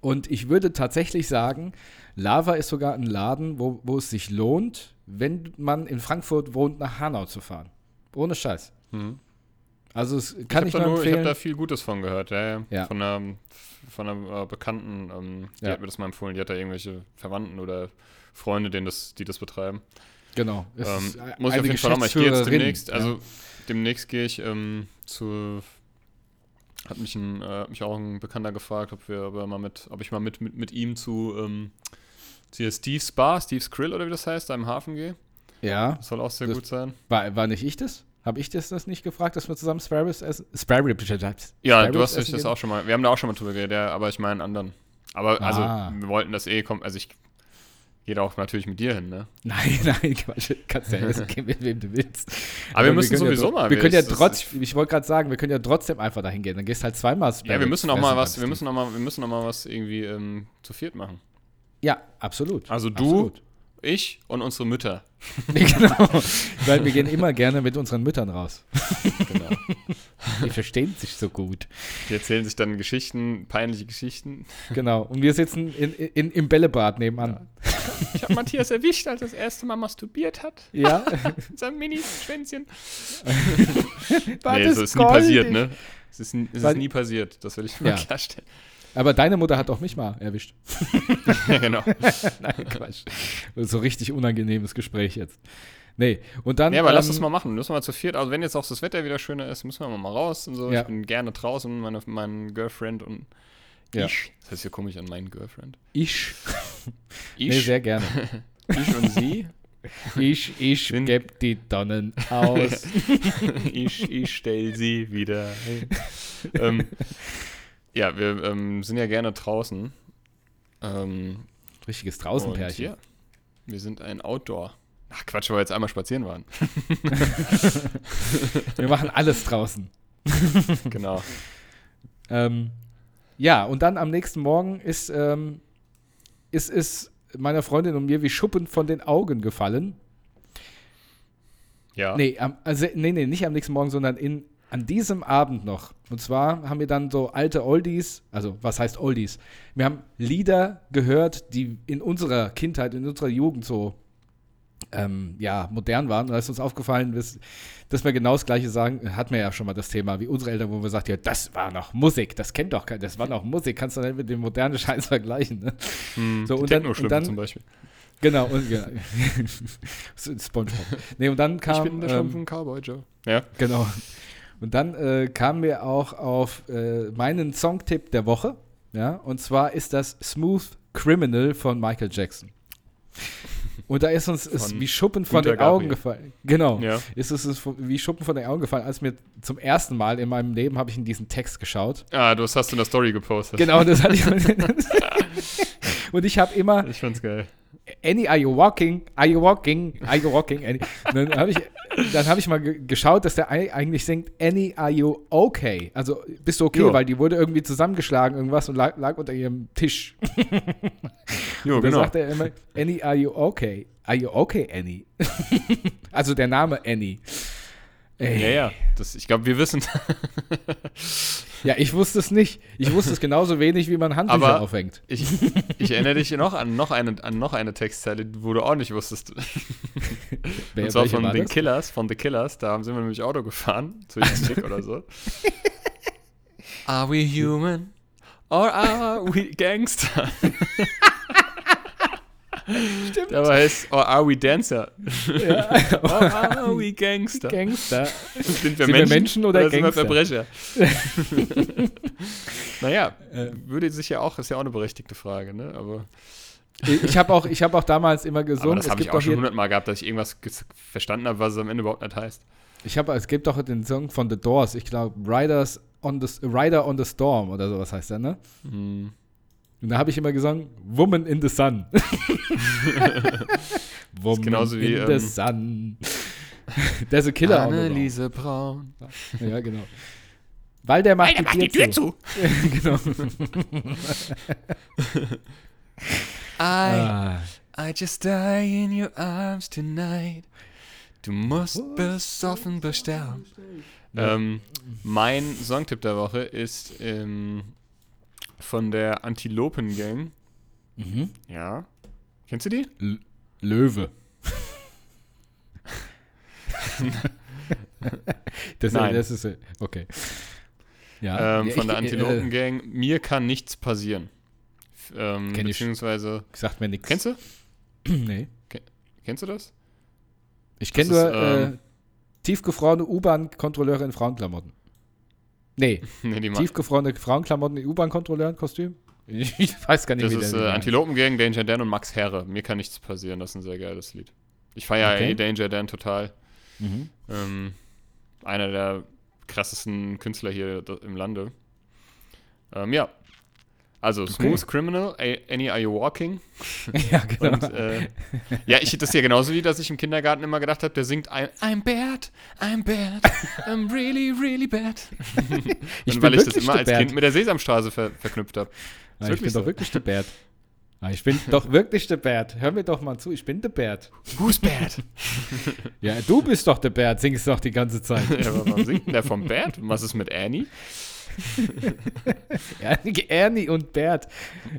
Und ich würde tatsächlich sagen, Lava ist sogar ein Laden, wo, wo es sich lohnt, wenn man in Frankfurt wohnt, nach Hanau zu fahren. Ohne Scheiß. Mhm. Also es kann ich ich, habe nur nur- ich hab empfehlen. da viel Gutes von gehört, ja, ja. Ja. Von einer, von einer äh, Bekannten, ähm, die Ja. hat mir das mal empfohlen, die hat da irgendwelche Verwandten oder Freunde, denen das, die das betreiben. Genau. Ähm, muss ich auf jeden Fall nochmal. Ich gehe jetzt demnächst, ja. also demnächst gehe ich ähm, zu. Hat mich, ein, äh, mich auch ein Bekannter gefragt, ob wir ob er mal mit, ob ich mal mit, mit, mit ihm zu ähm, zu hier Steve's Bar, Steve's Grill oder wie das heißt, da im Hafen gehe. Ja, Das soll auch sehr Das- gut sein. war, war nicht ich das? Habe ich das, das nicht gefragt, dass wir zusammen Spare Ribs essen? Spare Ribs, Ja, Spare du hast das gehen? auch schon mal. Wir haben da auch schon mal drüber geredet, ja, aber ich meine anderen. Aber also, Ah. wir wollten das eh kommen. Also ich gehe da auch natürlich mit dir hin, ne? Nein, nein, Quatsch. Kannst ja essen gehen, mit wem du willst. Aber wir müssen können sowieso ja, mal. Wir können ja das- das- trotz, ich wollte gerade sagen, wir können ja trotzdem einfach dahin gehen. Dann gehst halt zweimal Ja, wir müssen essen mal was, wir müssen auch mal, wir müssen auch mal was irgendwie ähm, zu viert machen. Ja, absolut. Also du, Absolut. ich und unsere Mütter. genau. Weil wir gehen immer gerne mit unseren Müttern raus. Genau. Die verstehen sich so gut. Die erzählen sich dann Geschichten, peinliche Geschichten. Genau. Und wir sitzen in, in, im Bällebad nebenan. ich habe Matthias erwischt, als er das erste Mal masturbiert hat. Ja. Sein Mini-Schwänzchen. War nee, das so ist nie goldig? passiert, ne? Es ist, es ist nie passiert, das will ich mal Ja. klarstellen. Aber deine Mutter hat auch mich mal erwischt. ja, genau. Nein, Quatsch. So richtig unangenehmes Gespräch jetzt. Nee, und dann. Ja, aber lass ähm, das mal machen. Müssen wir mal zu viert. Also, wenn jetzt auch das Wetter wieder schöner ist, müssen wir mal raus und so. Ja. Ich bin gerne draußen, meine, mein Girlfriend und Ja. ich. Das heißt ja komisch an meinen Girlfriend. Ich. Ich, Nee, sehr gerne. ich und sie. Ich, ich Sind- geb die Donnen aus. ich, ich stell sie wieder ähm, ja, wir ähm, sind ja gerne draußen. Ähm, Richtiges Draußenpärchen. ja, wir sind ein Outdoor. Ach Quatsch, weil wir jetzt einmal spazieren waren. Wir machen alles draußen. genau. Ähm, ja, und dann am nächsten Morgen ist, ähm, ist, ist meiner Freundin und mir wie Schuppen von den Augen gefallen. Ja. Nee, am, also, nee, nee, nicht am nächsten Morgen, sondern in, an diesem Abend noch. Und zwar haben wir dann so alte Oldies, also was heißt Oldies? Wir haben Lieder gehört, die in unserer Kindheit, in unserer Jugend so ähm, ja, modern waren. Und da ist uns aufgefallen, dass, dass wir genau das Gleiche sagen, hatten wir ja schon mal das Thema, wie unsere Eltern, wo wir sagt, ja, das war noch Musik, das kennt doch keiner, das war noch Musik, kannst du nicht mit dem modernen Scheiß vergleichen. Ne? Hm, So, und dann- und dann- zum Beispiel. Genau, und genau. Spongebob. Nee, und dann kam. ich bin der ähm, von Cowboy Joe. Ja. Genau. Und dann äh, kamen wir auch auf äh, meinen Songtipp der Woche. Ja, und zwar ist das Smooth Criminal von Michael Jackson. Und da ist uns ist wie Schuppen von Günter den Augen gefallen. Genau. Ja. Ist es ist wie Schuppen von den Augen gefallen, als mir zum ersten Mal in meinem Leben habe ich in diesen Text geschaut. Ah, du hast in der Story gepostet. Genau, das hatte ich. und ich habe immer Ich fand's geil. Annie, are you walking? Are you walking? Are you walking? Annie. Dann habe ich, dann hab ich mal ge- geschaut, dass der ei- eigentlich singt, Annie, are you okay? Also, bist du okay? Ja. Weil die wurde irgendwie zusammengeschlagen, irgendwas und lag, lag unter ihrem Tisch. Jo, Und dann genau. sagt er immer, Annie, are you okay? Are you okay, Annie? also der Name Annie. Ey. Ja, ja. Das, ich glaube, wir wissen. Ja, ich wusste es nicht. Ich wusste es genauso wenig, wie man Handtücher Aber- aufhängt. Ich, ich erinnere dich noch an noch eine, an noch eine Textzeile, wo du auch nicht wusstest. Wer- Und zwar von den das? Killers, von The Killers. Da sind wir nämlich Auto gefahren, zu Stick oder so. Are we human? Or are we gangster? Stimmt. Aber heißt, or are we dancer? Ja. Or are we gangster? Gangster. Sind wir Sind wir Menschen, Menschen oder sind wir Gangster? Verbrecher? naja, Äh. würde sich ja auch, ist ja auch eine berechtigte Frage, ne? Aber, Ich, habe auch, ich hab auch damals immer aber gesungen. das es habe ich auch schon hundertmal gehabt, dass ich irgendwas verstanden habe, was es am Ende überhaupt nicht heißt. ich habe, es gibt doch den Song von The Doors. Ich glaube, Riders on the Rider on the Storm oder sowas heißt der, ne? Hm. Und da habe ich immer gesungen, Woman in the Sun. Woman genauso wie, in the ähm, Sun. There's a Killer on the Anneliese Braun. Ja, genau. Weil der macht, Alter, die, Tür zu. genau. I, Ah. I just die in your arms tonight. Du musst besoffen besterben. Ähm, mein Songtipp der Woche ist ähm, von der Antilopen Gang. Mhm. Ja. Kennst du die? L Löwe. das, Nein. das ist äh, okay. Ja, ähm, von der ich- Antilopen Äh, Gang. Mir kann nichts passieren. Ähm, Kenn ich. beziehungsweise, sagt mir nichts. kennst du? nee. Kennst du das? Ich kenne nur äh, ähm, tiefgefrorene U-Bahn-Kontrolleure in Frauenklamotten. Nee, nee, tiefgefrorene Frauenklamotten in U-Bahn-Kontrolleurenkostüm. Ich, ich weiß gar nicht, Das wie ist der äh. Antilopen Gang, Danger Dan und Max Herre. Mir kann nichts passieren, das ist ein sehr geiles Lied. Ich feiere Okay. eh Danger Dan total. Mhm. Ähm, einer der krassesten Künstler hier im Lande. Ähm, ja. Also, Smooth Criminal, Annie Are You Walking? ja, genau. Und, äh, ja, ich das ist ja genauso wie, dass ich im Kindergarten immer gedacht habe, der singt I'm, I'm bad, I'm bad, I'm really, really bad. Ich Und weil ich das immer als Bert. Kind mit der Sesamstraße ver verknüpft habe. Ich bin so. doch wirklich der Bert. Ah, ich bin doch wirklich der Bert. Hör mir doch mal zu, ich bin der Bert. Who's bad? Ja, du bist doch der Bert, singst doch die ganze Zeit. ja, aber warum singt denn der vom Bad? Und was ist mit Annie? Ernie, und Bert.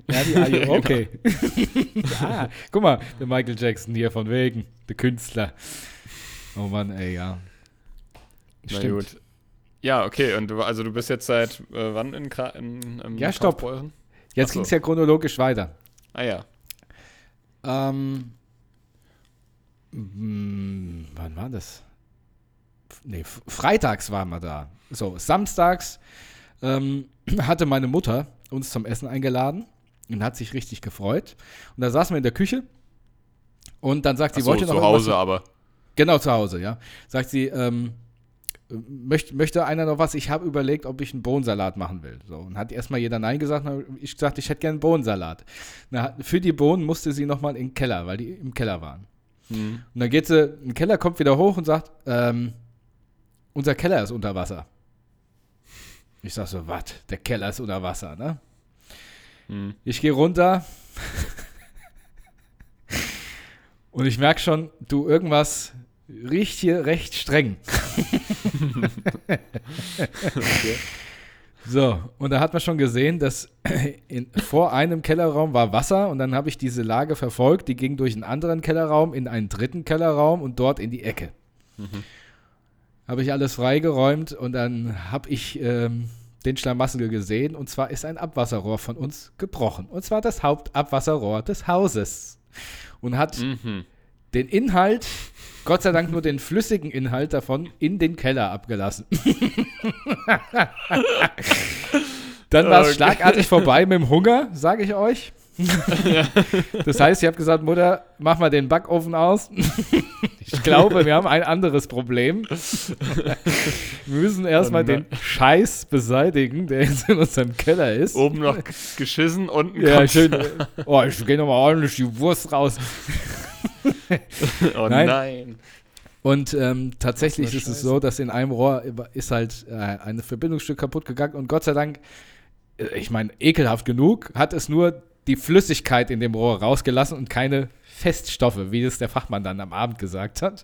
Ernie, are you okay? ah, guck mal, der Michael Jackson hier von wegen, der Künstler. Oh Mann, ey, ja. Na gut. Ja, okay, und du, also du bist jetzt seit äh, wann in, Kra in, in Ja, stopp. Jetzt so. ging es ja chronologisch weiter. Ah ja. Ähm, mm, wann war das? Nee, freitags waren wir da. So, samstags ähm, hatte meine Mutter uns zum Essen eingeladen und hat sich richtig gefreut. Und da saßen wir in der Küche und dann sagt sie, so, wollt ihr noch zu Hause aber. Genau, zu Hause, ja. Sagt sie, ähm, möcht, möchte einer noch was? Ich habe überlegt, ob ich einen Bohnensalat machen will. So, und hat erstmal jeder Nein gesagt. Ich gesagt, ich hätte gerne einen Bohnensalat. Na, für die Bohnen musste sie nochmal in den Keller, weil die im Keller waren. Hm. Und dann geht sie in den Keller, kommt wieder hoch und sagt, ähm, unser Keller ist unter Wasser. Ich sag so, was? Der Keller ist unter Wasser, ne? Hm. Ich gehe runter und ich merke schon, du, irgendwas riecht hier recht streng. So, und da hat man schon gesehen, dass in, vor einem Kellerraum war Wasser und dann habe ich diese Lage verfolgt, die ging durch einen anderen Kellerraum in einen dritten Kellerraum und dort in die Ecke. Habe ich alles freigeräumt und dann habe ich ähm, den Schlamassel gesehen und zwar ist ein Abwasserrohr von uns gebrochen. Und zwar das Hauptabwasserrohr des Hauses. Und hat Mhm. den Inhalt, Gott sei Dank nur den flüssigen Inhalt davon, in den Keller abgelassen. Dann war es Okay. schlagartig vorbei mit dem Hunger, sage ich euch. Das heißt, ich habe gesagt, Mutter, mach mal den Backofen aus. Ich glaube, wir haben ein anderes Problem. Wir müssen erstmal den Scheiß beseitigen, der jetzt in unserem Keller ist. Oben noch geschissen, unten Ja, kommt's- schön. Oh, ich gehe nochmal ordentlich die Wurst raus. Oh Nein. nein. Und ähm, tatsächlich ist es so, dass in einem Rohr ist halt äh, ein Verbindungsstück kaputt gegangen und Gott sei Dank, äh, ich meine, ekelhaft genug, hat es nur die Flüssigkeit in dem Rohr rausgelassen und keine Feststoffe, wie es der Fachmann dann am Abend gesagt hat.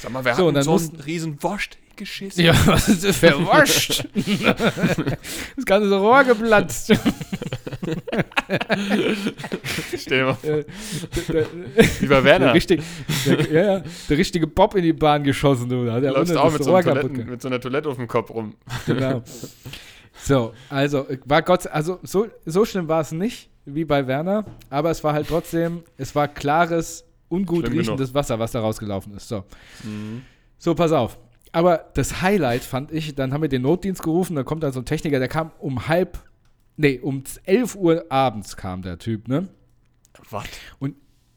Sag mal, wer So, und hat dann denn so einen riesen Wurst geschissen? Ja, was ist das für Wurst? das ganze Rohr geplatzt. Stell dir mal vor, Äh, der, der, Werner, richtig, der, ja, der richtige Bob in die Bahn geschossen. Du, da hat er läufst auch mit so, mit so einer Toilette auf dem Kopf rum. Genau. So, also äh, war Gott, also so, so schlimm war es nicht wie bei Werner, aber es war halt trotzdem, es war klares, ungut Schlimm riechendes Wasser, was da rausgelaufen ist. So. Mhm. so, pass auf. Aber das Highlight fand ich, dann haben wir den Notdienst gerufen, dann kommt da so ein Techniker, der kam um halb, nee, um 11 Uhr abends kam der Typ, ne? Was?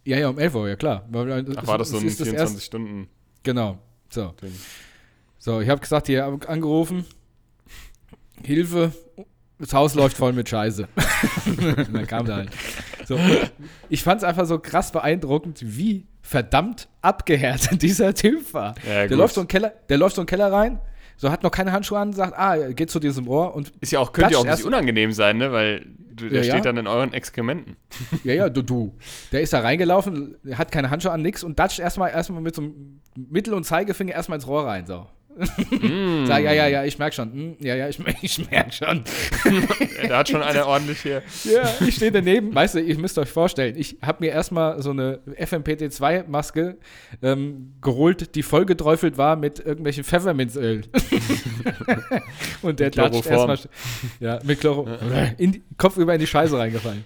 Ja, ja, um 11 Uhr, ja klar. Ach, war das so ein das erst- 24-Stunden-Ding? Genau. So. So, ich habe gesagt, hier angerufen. Hilfe, das Haus läuft voll mit Scheiße. Und dann kam der halt. So, ich fand es einfach so krass beeindruckend, wie verdammt abgehärtet dieser Typ war. Ja, der läuft so einen Keller, der läuft so einen Keller rein, so hat noch keine Handschuhe an, sagt, ah, geht zu diesem Ohr und Ist ja auch, könnte ja auch ein bisschen unangenehm sein, ne? Weil du, der Ja, ja. steht dann in euren Exkrementen. Ja, ja, du, du. Der ist da reingelaufen, hat keine Handschuhe an, nix und datscht erstmal erstmal mit so einem Mittel- und Zeigefinger erstmal ins Rohr rein. So. Mm. Sag, ja, ja, ja, ich merk schon. Hm, ja, ja, ich, ich merk schon. Da hat schon einer ordentlich hier. Ja, ich stehe daneben. Weißt du, ihr müsst euch vorstellen, ich habe mir erstmal so eine FMPT2-Maske ähm, geholt, die vollgeträufelt war mit irgendwelchen Pfefferminzöl. und der Chloroform. erstmal. Ja, mit Chloro. In die, Kopf über in die Scheiße reingefallen.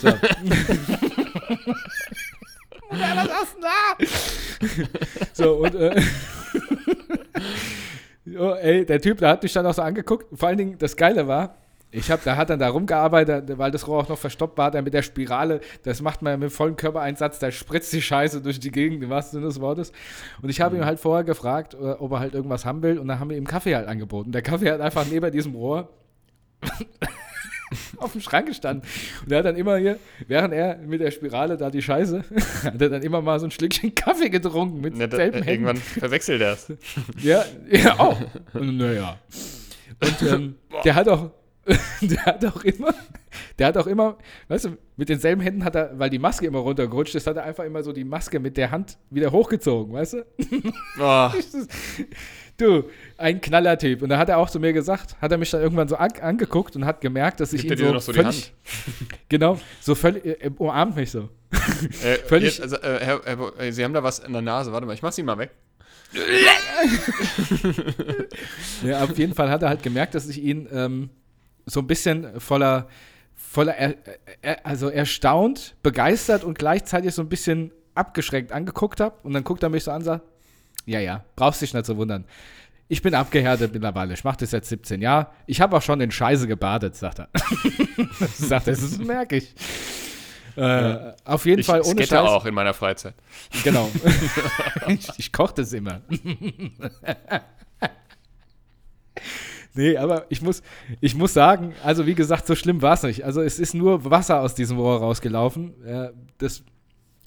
So. Ja, was ist denn da? so, und äh, oh, ey, der Typ, der hat mich dann auch so angeguckt. Vor allen Dingen, das Geile war, ich hab, da hat dann da rumgearbeitet, weil das Rohr auch noch verstopft war, dann mit der Spirale, das macht man mit vollem Körpereinsatz, da spritzt die Scheiße durch die Gegend, im wahrsten Sinne des Wortes. Und ich habe ihn halt vorher gefragt, äh, ob er halt irgendwas haben will, und dann haben wir ihm Kaffee halt angeboten. Der Kaffee hat einfach neben diesem Rohr auf dem Schrank gestanden. Und er hat dann immer hier, während er mit der Spirale da die Scheiße, hat er dann immer mal so ein Schlückchen Kaffee getrunken mit Ne, da, selben Händen. irgendwann verwechselt er es. Ja, ja, auch. Naja. Und ähm, der hat auch, der hat auch immer, Der hat auch immer, weißt du, mit denselben Händen hat er, weil die Maske immer runtergerutscht ist, hat er einfach immer so die Maske mit der Hand wieder hochgezogen, weißt du? Oh, Du, ein Knallertyp. Und da hat er auch zu mir gesagt, hat er mich dann irgendwann so an, angeguckt und hat gemerkt, dass ich Gibt er ihn dir so, noch so die völlig, genau, so völlig, äh, umarmt mich so. äh, Völlig- jetzt, also, äh, Herr, Herr, äh, Sie haben da was in der Nase. Warte mal, ich mach Sie mal weg. Ja, auf jeden Fall hat er halt gemerkt, dass ich ihn ähm, so ein bisschen voller, voller er, er, also erstaunt, begeistert und gleichzeitig so ein bisschen abgeschreckt angeguckt habe. Und dann guckt er mich so an und sagt, ja, ja, brauchst dich nicht zu wundern. Ich bin abgehärtet mittlerweile. Ich mache das jetzt 17 Jahre. Ich habe auch schon in Scheiße gebadet, sagt er. sagt er, das merke ich. Äh, Auf jeden Ich Fall ohne skate Scheiß. auch in meiner Freizeit. Genau. ich ich koche das immer. nee, aber ich muss, ich muss sagen, also wie gesagt, so schlimm war es nicht. Also es ist nur Wasser aus diesem Rohr rausgelaufen. Äh, das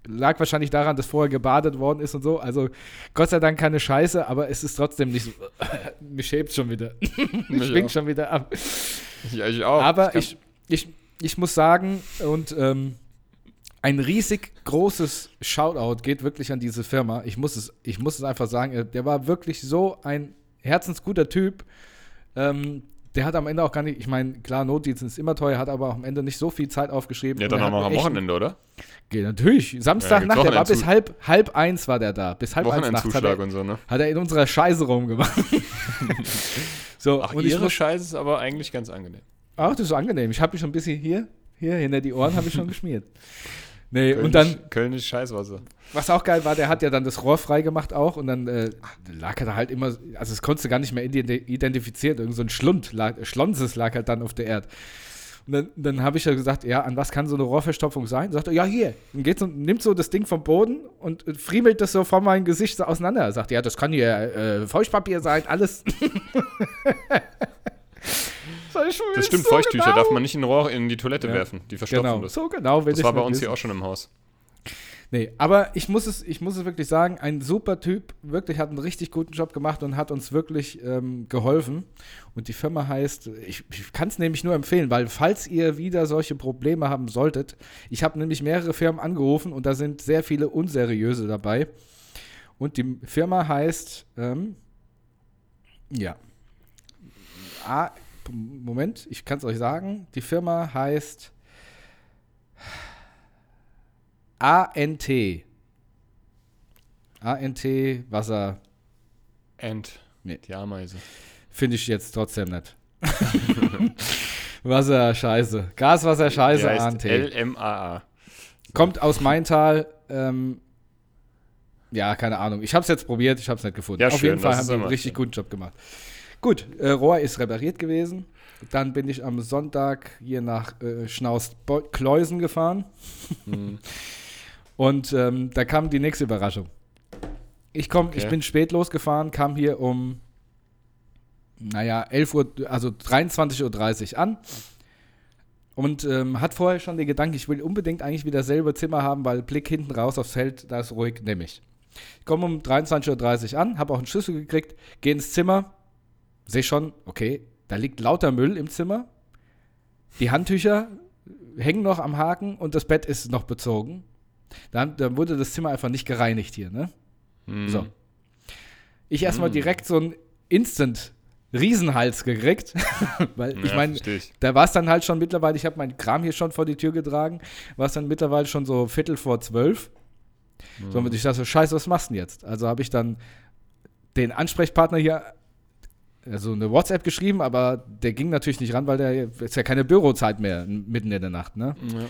lag wahrscheinlich daran, dass vorher gebadet worden ist und so. Also Gott sei Dank keine Scheiße, aber es ist trotzdem nicht so. Mich schäbt schon wieder. Mich schwingt schon wieder ab. Ich, ich auch. Aber kann- ich, ich, ich muss sagen, und ähm, ein riesig großes Shoutout geht wirklich an diese Firma. Ich muss es, ich muss es einfach sagen, äh, der war wirklich so ein herzensguter Typ. Ähm, der hat am Ende auch gar nicht, ich meine, klar, Notdienst ist immer teuer, hat aber am Ende nicht so viel Zeit aufgeschrieben. Ja, dann haben wir am Wochenende, oder? Geht natürlich. Ja, Samstagnacht, gibt's der war bis halb, halb eins war der da. Bis halb eins nachts hat er, und so, ne? hat er in unserer Scheiße rumgemacht. so, Ach, und ich Ihre muss, Scheiße ist aber eigentlich ganz angenehm. Ach, das ist so angenehm. Ich habe mich schon ein bisschen hier, hier hinter die Ohren habe ich schon geschmiert. Nee, Kölnisch, und dann, Kölnisch Scheißwasser. was auch geil war, der hat ja dann das Rohr freigemacht auch und dann äh, lag er da halt immer, also es konntest du gar nicht mehr ident- identifizieren, irgend so ein Schlund, lag, Schlonses lag halt dann auf der Erde. Und dann, dann habe ich ja gesagt, ja, an was kann so eine Rohrverstopfung sein? Sagt er, ja, hier. Und geht so, nimmt so das Ding vom Boden und äh, friemelt das so vor meinem Gesicht so auseinander. Er sagt, ja, das kann hier äh, Feuchtpapier sein, alles. Schon, Das stimmt, so Feuchttücher genau. darf man nicht in Rohr in die Toilette Ja. werfen. Die verstopfen Genau, das. so genau Das war bei uns wissen. hier auch schon im Haus. Nee, aber ich muss es, ich muss es wirklich sagen, ein super Typ, wirklich hat einen richtig guten Job gemacht und hat uns wirklich ähm, geholfen. Und die Firma heißt, ich, ich kann es nämlich nur empfehlen, weil falls ihr wieder solche Probleme haben solltet, ich habe nämlich mehrere Firmen angerufen und da sind sehr viele unseriöse dabei. Und die Firma heißt, ähm, ja, A, Moment, ich kann es euch sagen, die Firma heißt ANT. ANT Wasser Ent. Nee. Die Ameise. finde ich jetzt trotzdem nicht. Wasser Scheiße. Gaswasser Scheiße heißt ANT. LMAA. Kommt aus Maintal. Ähm, ja, keine Ahnung. Ich habe es jetzt probiert, ich habe es nicht gefunden. Ja, Auf schön, jeden Fall haben sie einen richtig schön. guten Job gemacht. Gut, äh, Rohr ist repariert gewesen. Dann bin ich am Sonntag hier nach äh, Schnauz-Kleusen gefahren. Hm. Und ähm, da kam die nächste Überraschung. Ich, komm, ich Okay. bin spät losgefahren, kam hier um, naja, 11 Uhr, also 23.30 Uhr an. Und ähm, hat vorher schon den Gedanken, ich will unbedingt eigentlich wieder selber Zimmer haben, weil Blick hinten raus aufs Feld, da ist ruhig, nehme ich. Ich komme um 23.30 Uhr an, habe auch einen Schlüssel gekriegt, gehe ins Zimmer, sehe schon, okay, da liegt lauter Müll im Zimmer. Die Handtücher hängen noch am Haken und das Bett ist noch bezogen. Dann, dann wurde das Zimmer einfach nicht gereinigt hier, ne? Hm. So. Ich erstmal Mm. direkt so einen Instant Riesenhals gekriegt, weil ich Ja, meine, da war es dann halt schon mittlerweile, ich habe meinen Kram hier schon vor die Tür getragen, war es dann mittlerweile schon so Viertel vor zwölf. So, und ich dachte so, scheiße, was machst du denn jetzt? Also habe ich dann den Ansprechpartner hier, also eine WhatsApp geschrieben, aber der ging natürlich nicht ran, weil der ist ja keine Bürozeit mehr mitten in der Nacht, ne? Ja.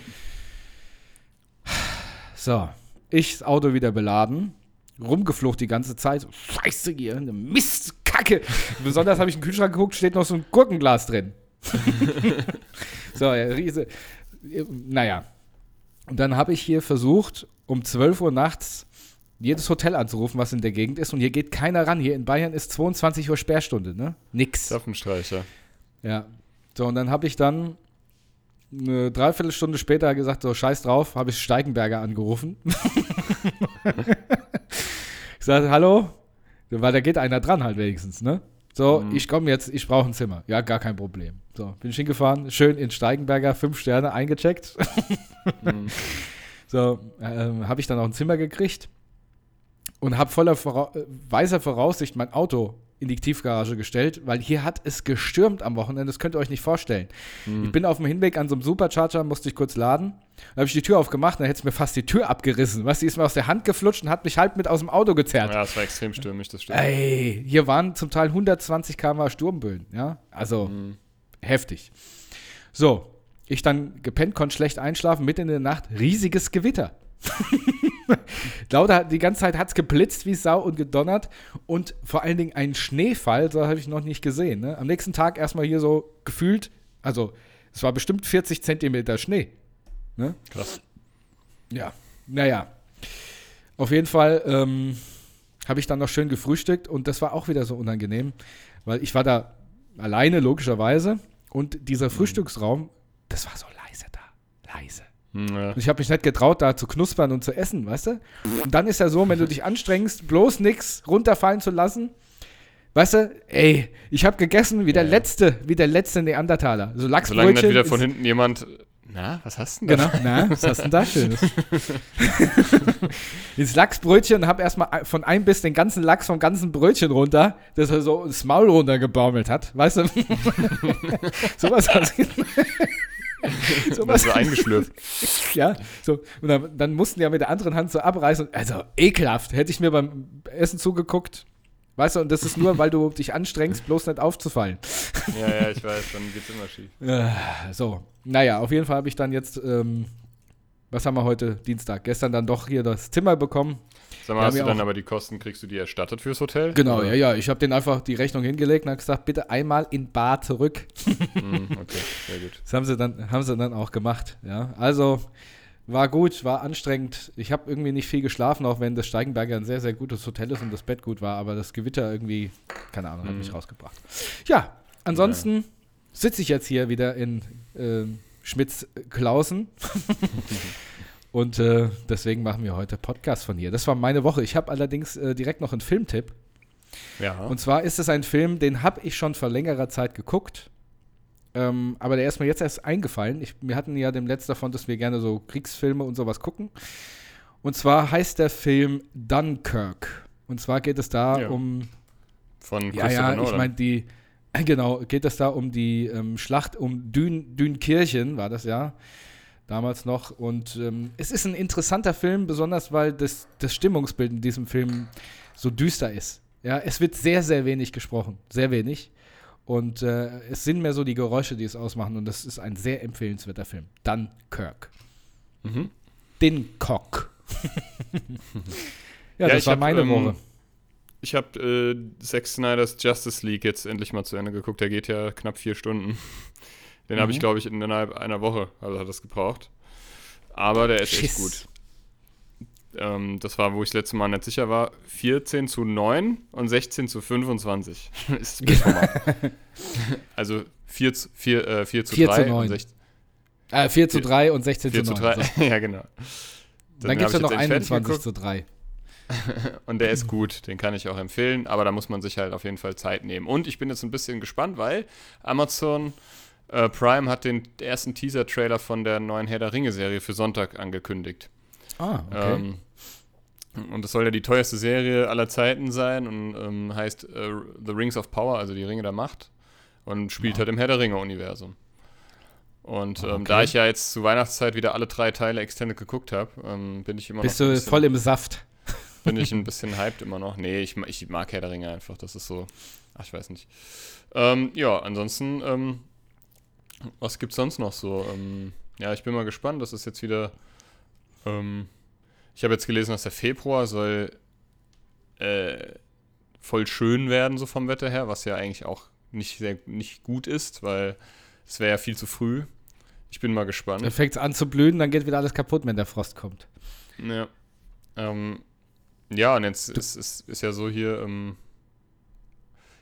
So, ich das Auto wieder beladen, rumgeflucht die ganze Zeit. Scheiße hier, eine Mistkacke. Besonders habe ich in den Kühlschrank geguckt, steht noch so ein Gurkenglas drin. so, ja, Riese. Naja. Und dann habe ich hier versucht, um 12 Uhr nachts jedes Hotel anzurufen, was in der Gegend ist. Und hier geht keiner ran. Hier in Bayern ist 22 Uhr Sperrstunde, ne? Nix. Zapfenstreicher. Ja. So, und dann habe ich dann eine Dreiviertelstunde später gesagt, so scheiß drauf, habe ich Steigenberger angerufen. ich sagte, hallo? Weil da geht einer dran halt wenigstens, ne? So, ich komme jetzt, ich brauche ein Zimmer. Ja, gar kein Problem. So, bin ich hingefahren, schön in Steigenberger, fünf Sterne eingecheckt. Mhm. So, ähm, habe ich dann auch ein Zimmer gekriegt und habe voller Vora äh, weiser Voraussicht mein Auto in die Tiefgarage gestellt, weil hier hat es gestürmt am Wochenende, das könnt ihr euch nicht vorstellen. Ich bin auf dem Hinweg an so einem Supercharger, musste ich kurz laden. Dann habe ich die Tür aufgemacht, dann hätte es mir fast die Tür abgerissen. Du, die ist mir aus der Hand geflutscht und hat mich halb mit aus dem Auto gezerrt. Ja, es war extrem stürmisch, das stimmt. Ey, hier waren zum Teil 120 km/h Sturmböen, ja. Also Mhm. heftig. So, ich dann gepennt, konnte schlecht einschlafen, mitten in der Nacht, riesiges Gewitter. Lauter, die ganze Zeit hat es geblitzt wie Sau und gedonnert und vor allen Dingen ein Schneefall, so habe ich noch nicht gesehen. Ne? Am nächsten Tag erstmal hier so gefühlt, also es war bestimmt 40 Zentimeter Schnee. Ne? Krass. Ja, naja. Auf jeden Fall ähm, habe ich dann noch schön gefrühstückt und das war auch wieder so unangenehm, weil ich war da alleine, logischerweise, und dieser Frühstücksraum, das war so leise da. Leise. Ja. Und ich habe mich nicht getraut, da zu knuspern und zu essen, weißt du? Und dann ist ja so, wenn du dich anstrengst, bloß nichts runterfallen zu lassen. Weißt du, ey, ich habe gegessen wie der Ja. letzte, wie der letzte Neandertaler. So Solange Lachsbrötchen. nicht wieder von hinten jemand. Na, was hast du denn da? Genau, na, was hast du denn da Schönes? Ins Lachsbrötchen und hab erstmal von einem Biss den ganzen Lachs vom ganzen Brötchen runter, dass er so ins Maul runtergebaumelt hat. Weißt du? sowas hat Was so eingeschlürft. ja. So. Und dann, dann mussten die ja mit der anderen Hand so abreißen. Also ekelhaft. Hätte ich mir beim Essen zugeguckt. Weißt du, und das ist nur, weil du dich anstrengst, bloß nicht aufzufallen. Ja, ja, ich weiß, dann geht's immer schief. So, naja, auf jeden Fall habe ich dann jetzt, ähm, was haben wir heute? Dienstag. Gestern dann doch hier das Zimmer bekommen. Sag mal, Ja, hast du dann aber die Kosten, kriegst du die erstattet fürs Hotel? Genau, Oder? ja, ja. Ich habe denen einfach die Rechnung hingelegt und habe gesagt, bitte einmal in Bar zurück. Hm, okay, sehr gut. Das haben sie dann, haben sie dann auch gemacht. Ja, also war gut, war anstrengend. Ich habe irgendwie nicht viel geschlafen, auch wenn das Steigenberger ein sehr, sehr gutes Hotel ist und das Bett gut war, aber das Gewitter irgendwie, keine Ahnung, hat mich rausgebracht. Ja, ansonsten sitze ich jetzt hier wieder in ähm, Schmitz-Klausen. Und äh, deswegen machen wir heute Podcast von hier. Das war meine Woche. Ich habe allerdings äh, direkt noch einen Filmtipp. Ja. Und zwar ist es ein Film, den habe ich schon vor längerer Zeit geguckt. Ähm, aber der ist mir jetzt erst eingefallen. Ich, wir hatten ja dem letzten davon, dass wir gerne so Kriegsfilme und sowas gucken. Und zwar heißt der Film Dunkirk. Und zwar geht es da Ja. um. Von Ja, ja, ich meine, die. Genau, geht es da um die ähm, Schlacht um Dün, Dünkirchen, war das ja. Damals noch. Und ähm, es ist ein interessanter Film, besonders weil das, das Stimmungsbild in diesem Film so düster ist. Ja, es wird sehr, sehr wenig gesprochen. Sehr wenig. Und äh, es sind mehr so die Geräusche, die es ausmachen. Und das ist ein sehr empfehlenswerter Film. Dunkirk. Mhm. Dincock. ja, Ja, das war hab, meine ähm, Woche. Ich habe äh, Zack Snyder's Justice League jetzt endlich mal zu Ende geguckt. Der geht ja knapp vier Stunden. Den habe ich, Mhm. glaube ich, innerhalb einer Woche, also hat das gebraucht. Aber der ist echt Schiss. gut. Ähm, das war, wo ich das letzte Mal nicht sicher war, 14 zu 9 und 16 zu 25 ist also 4 zu, 4, äh, 4 zu 4 3 zu und 9. 16, Äh, 4 zu 3 und 16 4 zu zu 9. 3. So. ja, genau. Dann gibt es ja noch ich jetzt endlich fertig 21 geguckt. zu 3. Und der ist gut, den kann ich auch empfehlen, aber da muss man sich halt auf jeden Fall Zeit nehmen. Und ich bin jetzt ein bisschen gespannt, weil Amazon äh, Prime hat den ersten Teaser-Trailer von der neuen Herr der Ringe-Serie für Sonntag angekündigt. Ah, okay. Ähm, und das soll ja die teuerste Serie aller Zeiten sein und ähm, heißt äh, The Rings of Power, also die Ringe der Macht. Und spielt Ja. halt im Herr der Ringe-Universum. Und ähm, Okay. da ich ja jetzt zu Weihnachtszeit wieder alle drei Teile Extended geguckt habe, ähm, bin ich immer Bist noch ein du bisschen- voll im Saft. bin ich ein bisschen hyped immer noch. Nee, ich, ich mag Herr der Ringe einfach. Das ist so. Ach, ich weiß nicht. Ähm, ja, ansonsten, ähm, was gibt's sonst noch so? Ähm, ja, ich bin mal gespannt. Das ist jetzt wieder. Ähm, ich habe jetzt gelesen, dass der Februar soll äh, voll schön werden, so vom Wetter her, was ja eigentlich auch nicht sehr nicht gut ist, weil es wäre ja viel zu früh. Ich bin mal gespannt. Dann fängt es an zu blühen, dann geht wieder alles kaputt, wenn der Frost kommt. Ja. Ähm, ja, und jetzt ist, ist, ist ja so hier, ähm,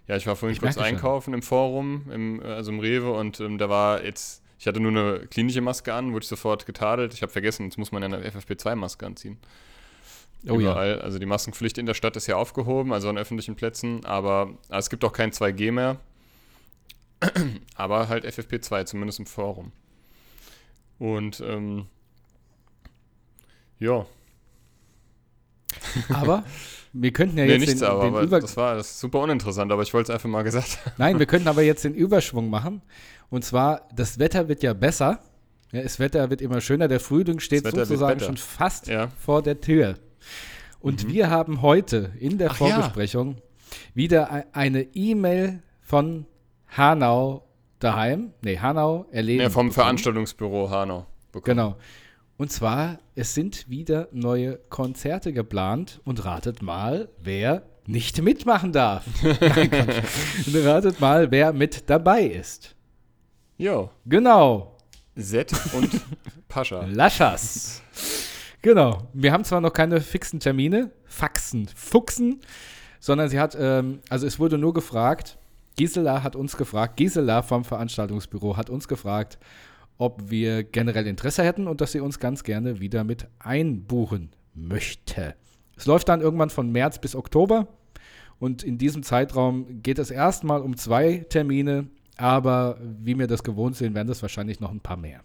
ja, ich war vorhin Ich kurz merke schon. einkaufen im Forum, im, also im Rewe, und ähm, da war jetzt, ich hatte nur eine klinische Maske an, wurde ich sofort getadelt. Ich habe vergessen, jetzt muss man ja eine FFP2-Maske anziehen. Oh ja. Überall. Also die Maskenpflicht in der Stadt ist ja aufgehoben, also an öffentlichen Plätzen, aber ah, es gibt auch kein 2G mehr. aber halt FFP2, zumindest im Forum. Und ähm, ja, Aber wir könnten ja nee, jetzt nichts den, aber, den aber das war das super uninteressant, aber ich wollte es einfach mal gesagt haben. Nein, wir könnten aber jetzt den Überschwung machen. Und zwar, das Wetter wird ja besser. Ja, das Wetter wird immer schöner. Der Frühling steht sozusagen schon fast Ja. vor der Tür. Und wir haben heute in der Ach ja. Vorbesprechung wieder e- eine E-Mail von Hanau daheim. Nee, Hanau erleben. Ja, vom bekommen. Veranstaltungsbüro Hanau. bekommen. Genau. Und zwar, es sind wieder neue Konzerte geplant und ratet mal, wer nicht mitmachen darf. Ratet mal, wer mit dabei ist. Jo, Genau, Z und Pascha. Laschas. Genau. Wir haben zwar noch keine fixen Termine, Faxen, Fuchsen, sondern sie hat, ähm, also es wurde nur gefragt, Gisela hat uns gefragt, Gisela vom Veranstaltungsbüro hat uns gefragt, ob wir generell Interesse hätten und dass sie uns ganz gerne wieder mit einbuchen möchte. Es läuft dann irgendwann von März bis Oktober und in diesem Zeitraum geht es erstmal um zwei Termine, aber wie wir das gewohnt sind, werden das wahrscheinlich noch ein paar mehr.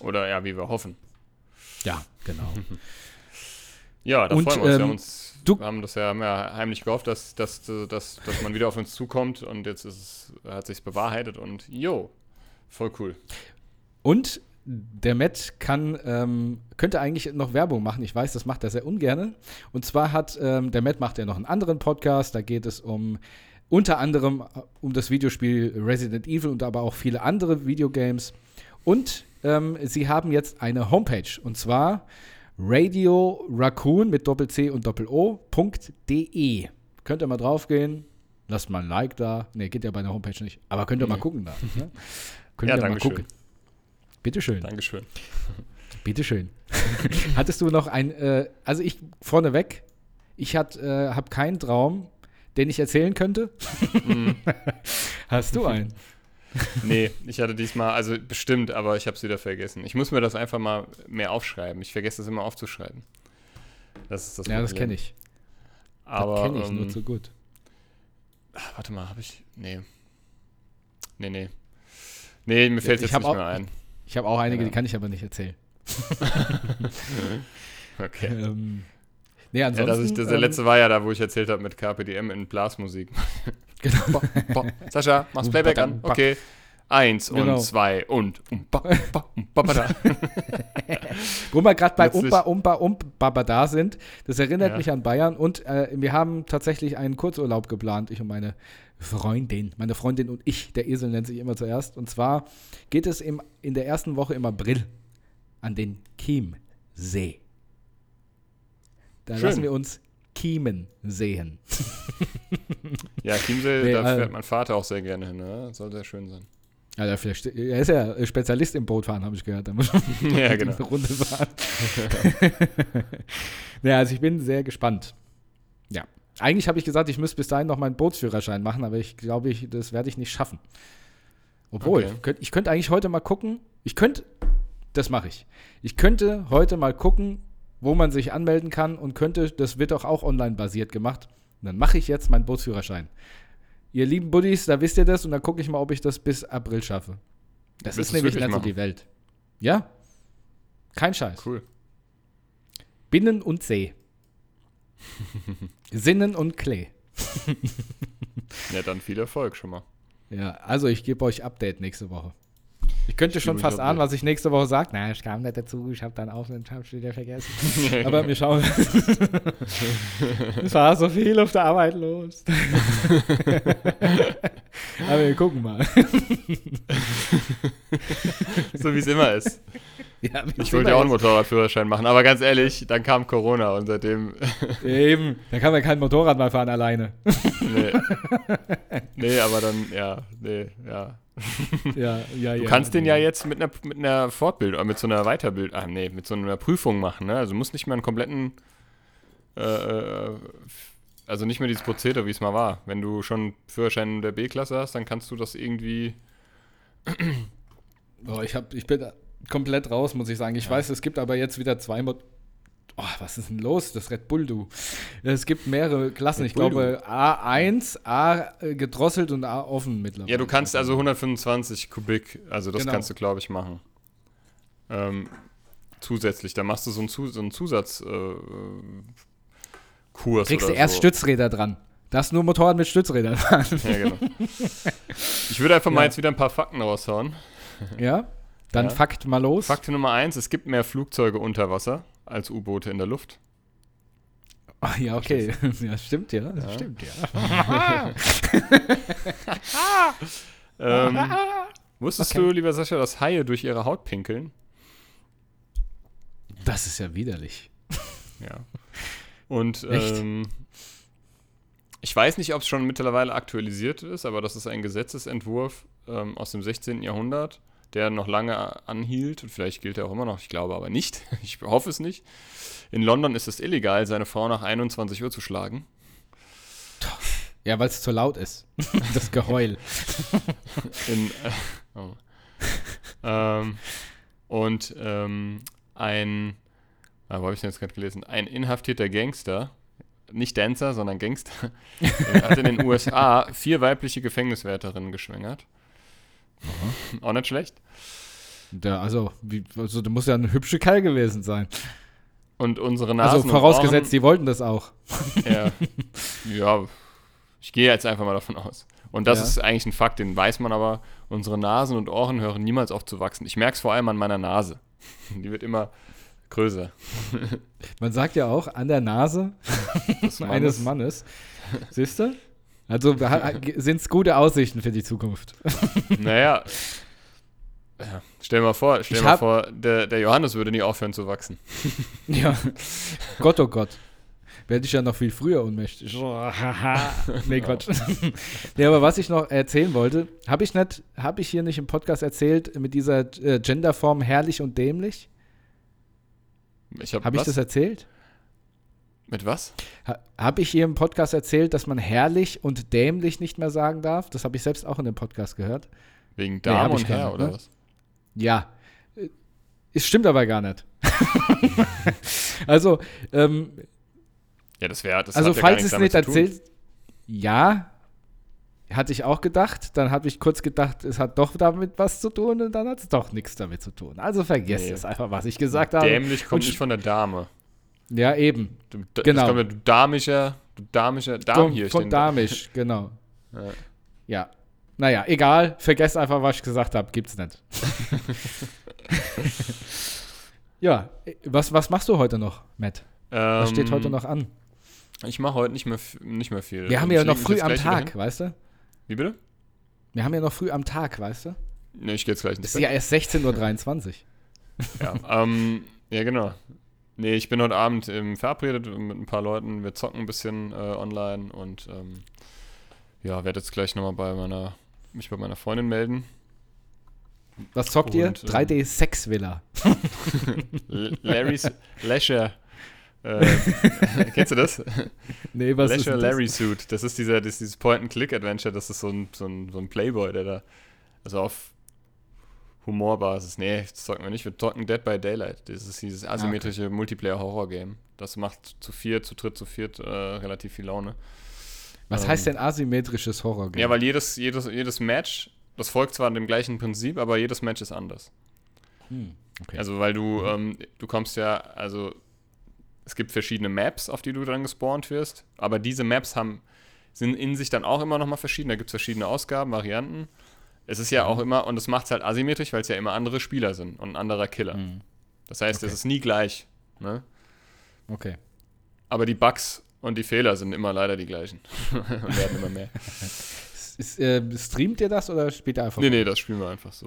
Oder ja, wie wir hoffen. Ja, genau. Ja, da Und, freuen wir uns. wir ähm, haben uns du- wir haben das ja mehr heimlich gehofft, dass, dass, dass, dass man wieder auf uns zukommt und jetzt ist es, hat sich bewahrheitet und jo, voll cool. Und der Matt kann, ähm, könnte eigentlich noch Werbung machen. Ich weiß, das macht er sehr ungern. Und zwar hat ähm, der Matt macht ja noch einen anderen Podcast. Da geht es um unter anderem äh, um das Videospiel Resident Evil und aber auch viele andere Videogames. Und ähm, sie haben jetzt eine Homepage und zwar Radio Raccoon mit Doppel-C und Doppel-O.de. Könnt ihr mal draufgehen, lasst mal ein Like da. Ne, geht ja bei der Homepage nicht. Aber könnt ihr mal gucken da. Ne? Könnt Ja, ihr mal danke schön. gucken. Bitteschön. Dankeschön. Bitteschön. Hattest du noch ein, äh, also ich vorneweg, ich hat, äh, habe keinen Traum, den ich erzählen könnte. Mhm. Hast du einen? Nee, ich hatte diesmal, also bestimmt, aber ich habe es wieder vergessen. Ich muss mir das einfach mal mehr aufschreiben. Ich vergesse es immer aufzuschreiben. Das ist das ja, das Problem. kenne ich. Aber, das kenne ich ähm, nur zu gut. ach, warte mal, habe ich, nee. Nee, nee. Nee, mir fällt ich jetzt nicht auch- mehr ein. Ich habe auch einige, ja. die kann ich aber nicht erzählen. Okay. Ähm, nee, Ja, ansonsten. das ist, das, der ähm, letzte war ja da, wo ich erzählt habe mit KPDM in Blasmusik. Genau. Sascha, mach's Playback an. Okay. Eins Genau. und zwei und um, ba, ba, um, ba, ba, da. Wo wir gerade bei Letztlich- Umpa, Umpa, Umpaba da sind, das erinnert Ja. mich an Bayern und äh, wir haben tatsächlich einen Kurzurlaub geplant, ich und meine Freundin. Meine Freundin und ich, der Esel nennt sich immer zuerst. Und zwar geht es im, in der ersten Woche im April an den Chiemsee. Da Schön. lassen wir uns Kiemen sehen. Ja, Chiemsee, Nee, da äh, fährt mein Vater auch sehr gerne hin. Ne? Soll sehr schön sein. Ja, vielleicht, er ist ja Spezialist im Bootfahren, habe ich gehört. Da muss man ja, genau. eine Runde fahren. ja, also ich bin sehr gespannt. Ja. Eigentlich habe ich gesagt, ich müsste bis dahin noch meinen Bootsführerschein machen, aber ich glaube, ich, das werde ich nicht schaffen. Obwohl, Okay. ich könnte ich könnte eigentlich heute mal gucken. Ich könnte, das mache ich. Ich könnte heute mal gucken, wo man sich anmelden kann und könnte, das wird doch auch online basiert gemacht. Und dann mache ich jetzt meinen Bootsführerschein. Ihr lieben Buddies, da wisst ihr das und dann gucke ich mal, ob ich das bis April schaffe. Das ist nämlich nicht so die Welt. Ja? Kein Scheiß. Cool. Binnen und See. Sinnen und Klee. Ja, dann viel Erfolg schon mal. Ja, also ich gebe euch Update nächste Woche. Ich könnte Ich schon fast ahnen, was ich nächste Woche sage. Na, ich kam nicht dazu, ich habe dann auf und hab's wieder vergessen. Aber wir schauen. es war so viel auf der Arbeit los. Aber wir gucken mal. so wie es immer ist. Ja, Ich wollte ja auch einen. Motorradführerschein machen, aber ganz ehrlich, dann kam Corona und seitdem. Eben, da kann man kein Motorrad mal fahren alleine. nee. nee, aber dann, ja, nee, ja. ja, ja, Du ja. kannst den ja jetzt mit einer, mit einer Fortbildung, äh, mit so einer Weiterbildung, ah nee, mit so einer Prüfung machen, ne? Also du musst nicht mehr einen kompletten, äh, äh, also nicht mehr dieses Prozedere, wie es mal war. Wenn du schon Führerschein der B-Klasse hast, dann kannst du das irgendwie, Boah, ich, hab, ich bin komplett raus, muss ich sagen. Ich weiß, es gibt aber jetzt wieder zwei Mo Oh, was ist denn los? Das Red Bull, du. Es gibt mehrere Klassen. Ich glaube A1, A äh, gedrosselt und A offen mittlerweile. Ja, du kannst also 125 Kubik, also das Genau. kannst du, glaube ich, machen. Ähm, zusätzlich, da machst du so einen, Zu so einen Zusatz äh, Kurs Kriegst du erst so. Stützräder dran. Das nur Motorrad mit Stützrädern dran. Ja, genau. Ich würde einfach mal Ja. jetzt wieder ein paar Fakten raushauen. ja? Dann Ja. Fakt mal los. Fakt Nummer eins, es gibt mehr Flugzeuge unter Wasser als U-Boote in der Luft. Ah, ja, okay. Ja, stimmt, ja. Das Ja. stimmt, ja. Ähm, wusstest Okay. du, lieber Sascha, dass Haie durch ihre Haut pinkeln? Das ist ja widerlich. Ja. Und ähm, ich weiß nicht, ob es schon mittlerweile aktualisiert ist, aber das ist ein Gesetzesentwurf ähm, aus dem 16. Jahrhundert, der noch lange anhielt und vielleicht gilt er auch immer noch, ich glaube aber nicht. Ich hoffe es nicht. In London ist es illegal, seine Frau nach 21 Uhr zu schlagen. Ja, weil es zu laut ist. Das Geheul. In, äh, oh. ähm, und ähm, ein, ah, wo habe ich denn jetzt gerade gelesen? Ein inhaftierter Gangster, nicht Dancer, sondern Gangster, äh, hat in den USA vier weibliche Gefängniswärterinnen geschwängert. Auch nicht schlecht. Der, also, wie, also, du musst ja ein hübscher Kerl gewesen sein. Und unsere Nasen Also, vorausgesetzt, die wollten das auch. Ohren, ja, ja, ich gehe jetzt einfach mal davon aus. Und das Ja. ist eigentlich ein Fakt, den weiß man aber. Unsere Nasen und Ohren hören niemals auf zu wachsen. Ich merke es vor allem an meiner Nase. Die wird immer größer. Man sagt ja auch, an der Nase eines Mannes. Siehst du? Also sind es gute Aussichten für die Zukunft. Naja. Ja, stell mal vor, stell Ich mal vor, der, der Johannes würde nie aufhören zu wachsen. ja. Gott, oh Gott. Werde ich ja noch viel früher ohnmächtig. nee, Quatsch. nee, aber was ich noch erzählen wollte, habe ich nicht, habe ich hier nicht im Podcast erzählt mit dieser äh, Genderform herrlich und dämlich? Ich hab, Habe ich das erzählt? Mit was? Ha, habe ich hier im Podcast erzählt, dass man herrlich und dämlich nicht mehr sagen darf? Das habe ich selbst auch in dem Podcast gehört. Wegen Dame ich und Herr oder ne? was? Ja. Äh, Es stimmt aber gar nicht. also, ähm, Ja, das wäre. Das also ja falls es nicht erzählt, ja, hatte ich auch gedacht. Dann habe ich kurz gedacht, es hat doch damit was zu tun und dann hat es doch nichts damit zu tun. Also vergesst Nee. es einfach, was ich gesagt habe. Dämlich kommt Und nicht von der Dame. Ja, eben. Du, da, Genau. Das kommt ja, du damischer, du damischer, Darm Von, hier von stehen da. Damisch, genau. Ja. Ja. Naja, egal. Vergesst einfach, was ich gesagt habe. Gibt's nicht. ja, was, was machst du heute noch, Matt? Was Ähm, steht heute noch an? Ich mache heute nicht mehr, nicht mehr viel. Wir haben ja noch früh am Tag, weißt du? Wie bitte? Wir haben ja noch früh am Tag, weißt du? Ne, ich gehe jetzt gleich ins Es ist ja erst 16.23 Uhr. Ja, ähm, ja, genau. Nee, ich bin heute Abend ähm, verabredet mit ein paar Leuten. Wir zocken ein bisschen äh, online und ähm, ja, werde jetzt gleich nochmal bei meiner, mich bei meiner Freundin melden. Was zockt ihr? Und, ähm, 3D Sex Villa. Larry's Leisure. Äh, kennst du das? Nee, was ist Leisure denn das? Larry Suit. Das ist dieser, das ist dieses Point-and-Click-Adventure. Das ist so ein, so, ein, so ein Playboy, der da, also auf Humorbasis. Nee, das zocken wir nicht. Wir zocken Dead by Daylight. Das ist dieses asymmetrische Multiplayer-Horror-Game. Das macht zu viert, zu dritt, zu viert äh, relativ viel Laune. Was Ähm, heißt denn asymmetrisches Horror? Ja, weil jedes, jedes, jedes Match, das folgt zwar dem gleichen Prinzip, aber jedes Match ist anders. Hm, okay. Also, weil du, ähm, du kommst ja, also es gibt verschiedene Maps, auf die du dann gespawnt wirst, aber diese Maps haben, sind in sich dann auch immer nochmal verschieden. Da gibt es verschiedene Ausgaben, Varianten. Es ist ja auch immer, und das macht es halt asymmetrisch, weil es ja immer andere Spieler sind und ein anderer Killer. Hm, Das heißt, es Okay. ist nie gleich. Ne? okay. Aber die Bugs und die Fehler sind immer leider die gleichen. und werden immer mehr. Ist, äh, streamt ihr das oder spielt ihr einfach? Nee, nee, das spielen wir einfach so.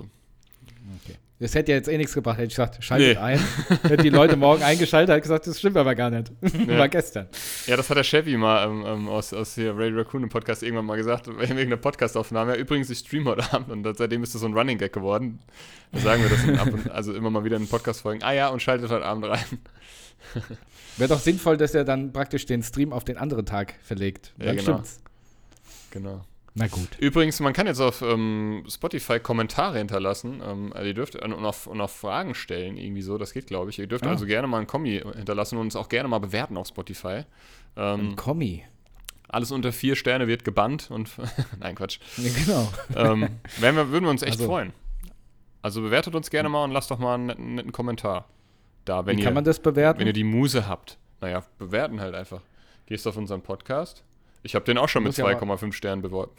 Okay. Das hätte ja jetzt eh nichts gebracht. Hätte ich gesagt, schaltet Nee. ein. Hätten die Leute morgen eingeschaltet, hätte ich gesagt, das stimmt aber gar nicht. War gestern. Ja, das hat der Chevy mal ähm, ähm, aus, aus hier Radio Raccoon im Podcast irgendwann mal gesagt, wegen einer Podcastaufnahme. Ja, übrigens, ich stream heute Abend und seitdem ist das so ein Running Gag geworden. Da sagen wir das ab und, also immer mal wieder in Podcast-Folgen. Ah ja, und schaltet heute Abend rein. Wäre doch sinnvoll, dass er dann praktisch den Stream auf den anderen Tag verlegt. Ja, Dann genau. stimmt's. Genau. Na gut. Übrigens, man kann jetzt auf ähm, Spotify Kommentare hinterlassen. Ähm, also ihr dürft und auf, und auf Fragen stellen, irgendwie so. Das geht, glaube ich. Ihr dürft Ah. also gerne mal einen Kommi hinterlassen und uns auch gerne mal bewerten auf Spotify. Ähm, Kommi. alles unter vier Sterne wird gebannt und. Nein, Quatsch. Ja, genau. ähm, wir, würden wir uns echt Also- freuen. Also bewertet uns gerne mal und lasst doch mal einen netten, netten Kommentar da, wenn Wie ihr, kann man das bewerten? wenn ihr die Muse habt. Naja, bewerten halt einfach. Gehst auf unseren Podcast. Ich habe den auch schon mit Muss ja aber- 2,5 Sternen beworben.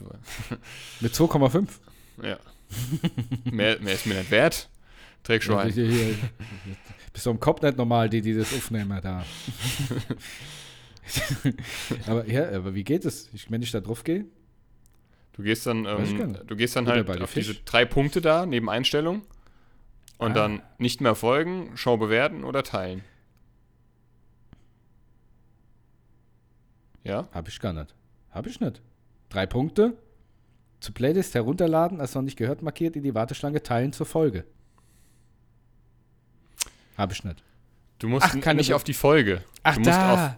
Mit 2,5. Ja. mehr, mehr ist mir nicht wert. Träg schon ein. Hier, hier. Bist du im Kopf nicht normal, die, die das aufnehmen da. aber ja, aber wie geht es? Ich, wenn ich da drauf gehe? Du gehst dann, ähm, du gehst dann halt auf Fisch. diese drei Punkte da, neben Einstellung. Und Ah. dann nicht mehr folgen, Show bewerten oder teilen. Ja? Habe ich gar nicht. Habe ich nicht. Drei Punkte. Zu Playlist herunterladen, als noch nicht gehört markiert, in die Warteschlange teilen zur Folge. Habe ich nicht. Du musst Ach, n- keine nicht Be- auf die Folge. Ach, du musst da. Auf,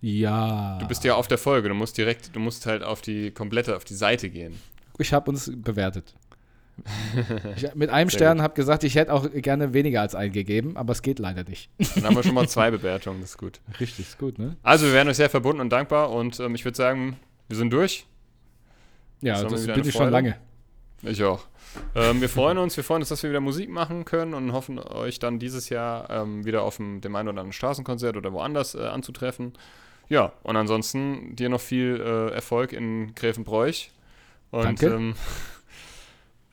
ja. du bist ja auf der Folge. Du musst direkt, du musst halt auf die komplette, auf die Seite gehen. Ich habe uns bewertet. Ich, mit einem Sehr Stern habe gesagt, ich hätte auch gerne weniger als eingegeben, aber es geht leider nicht. Dann haben wir schon mal zwei Bewertungen, das ist gut. Richtig, ist gut, ne? Also wir wären euch sehr verbunden und dankbar und ähm, ich würde sagen, wir sind durch. Ja, Das das bin ich schon lange. Ich auch. Ähm, wir freuen uns, wir freuen uns, dass wir wieder Musik machen können und hoffen, euch dann dieses Jahr ähm, wieder auf dem, dem einen oder anderen Straßenkonzert oder woanders äh, anzutreffen. Ja, und ansonsten dir noch viel äh, Erfolg in Gräfenbräuch und Danke.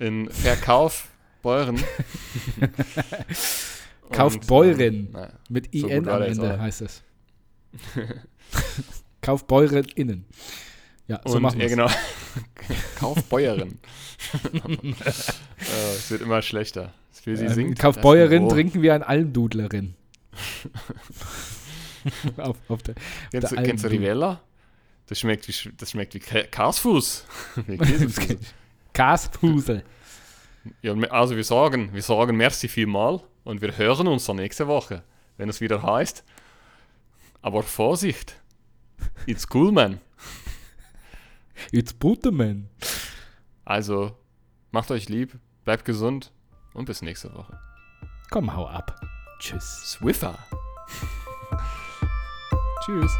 Ähm, in Verkauf Beuren. Kauft Und, Beuren. äh, naja, Mit So IN am Ende heißt es. Kauf Beuren innen. Ja, so und machen ja, wir's. genau. Kaufbäuerin. äh, es wird immer schlechter. Wie sie Ähm, singt. Kauf das ist Bäuerin, Niveau. trinken wir ein Almdudlerin. auf, auf der, Kennst, du- der kennst du. Rivella? Das schmeckt wie, das schmeckt wie Ka- Karsfuß. wie Kaspusel. ja, also wir sagen, wir sagen merci vielmal und wir hören uns dann nächste Woche, wenn es wieder heißt. Aber Vorsicht, it's cool, man. It's Butterman. Also macht euch lieb, bleibt gesund und bis nächste Woche. Komm, hau ab. Tschüss. Swiffer. Tschüss.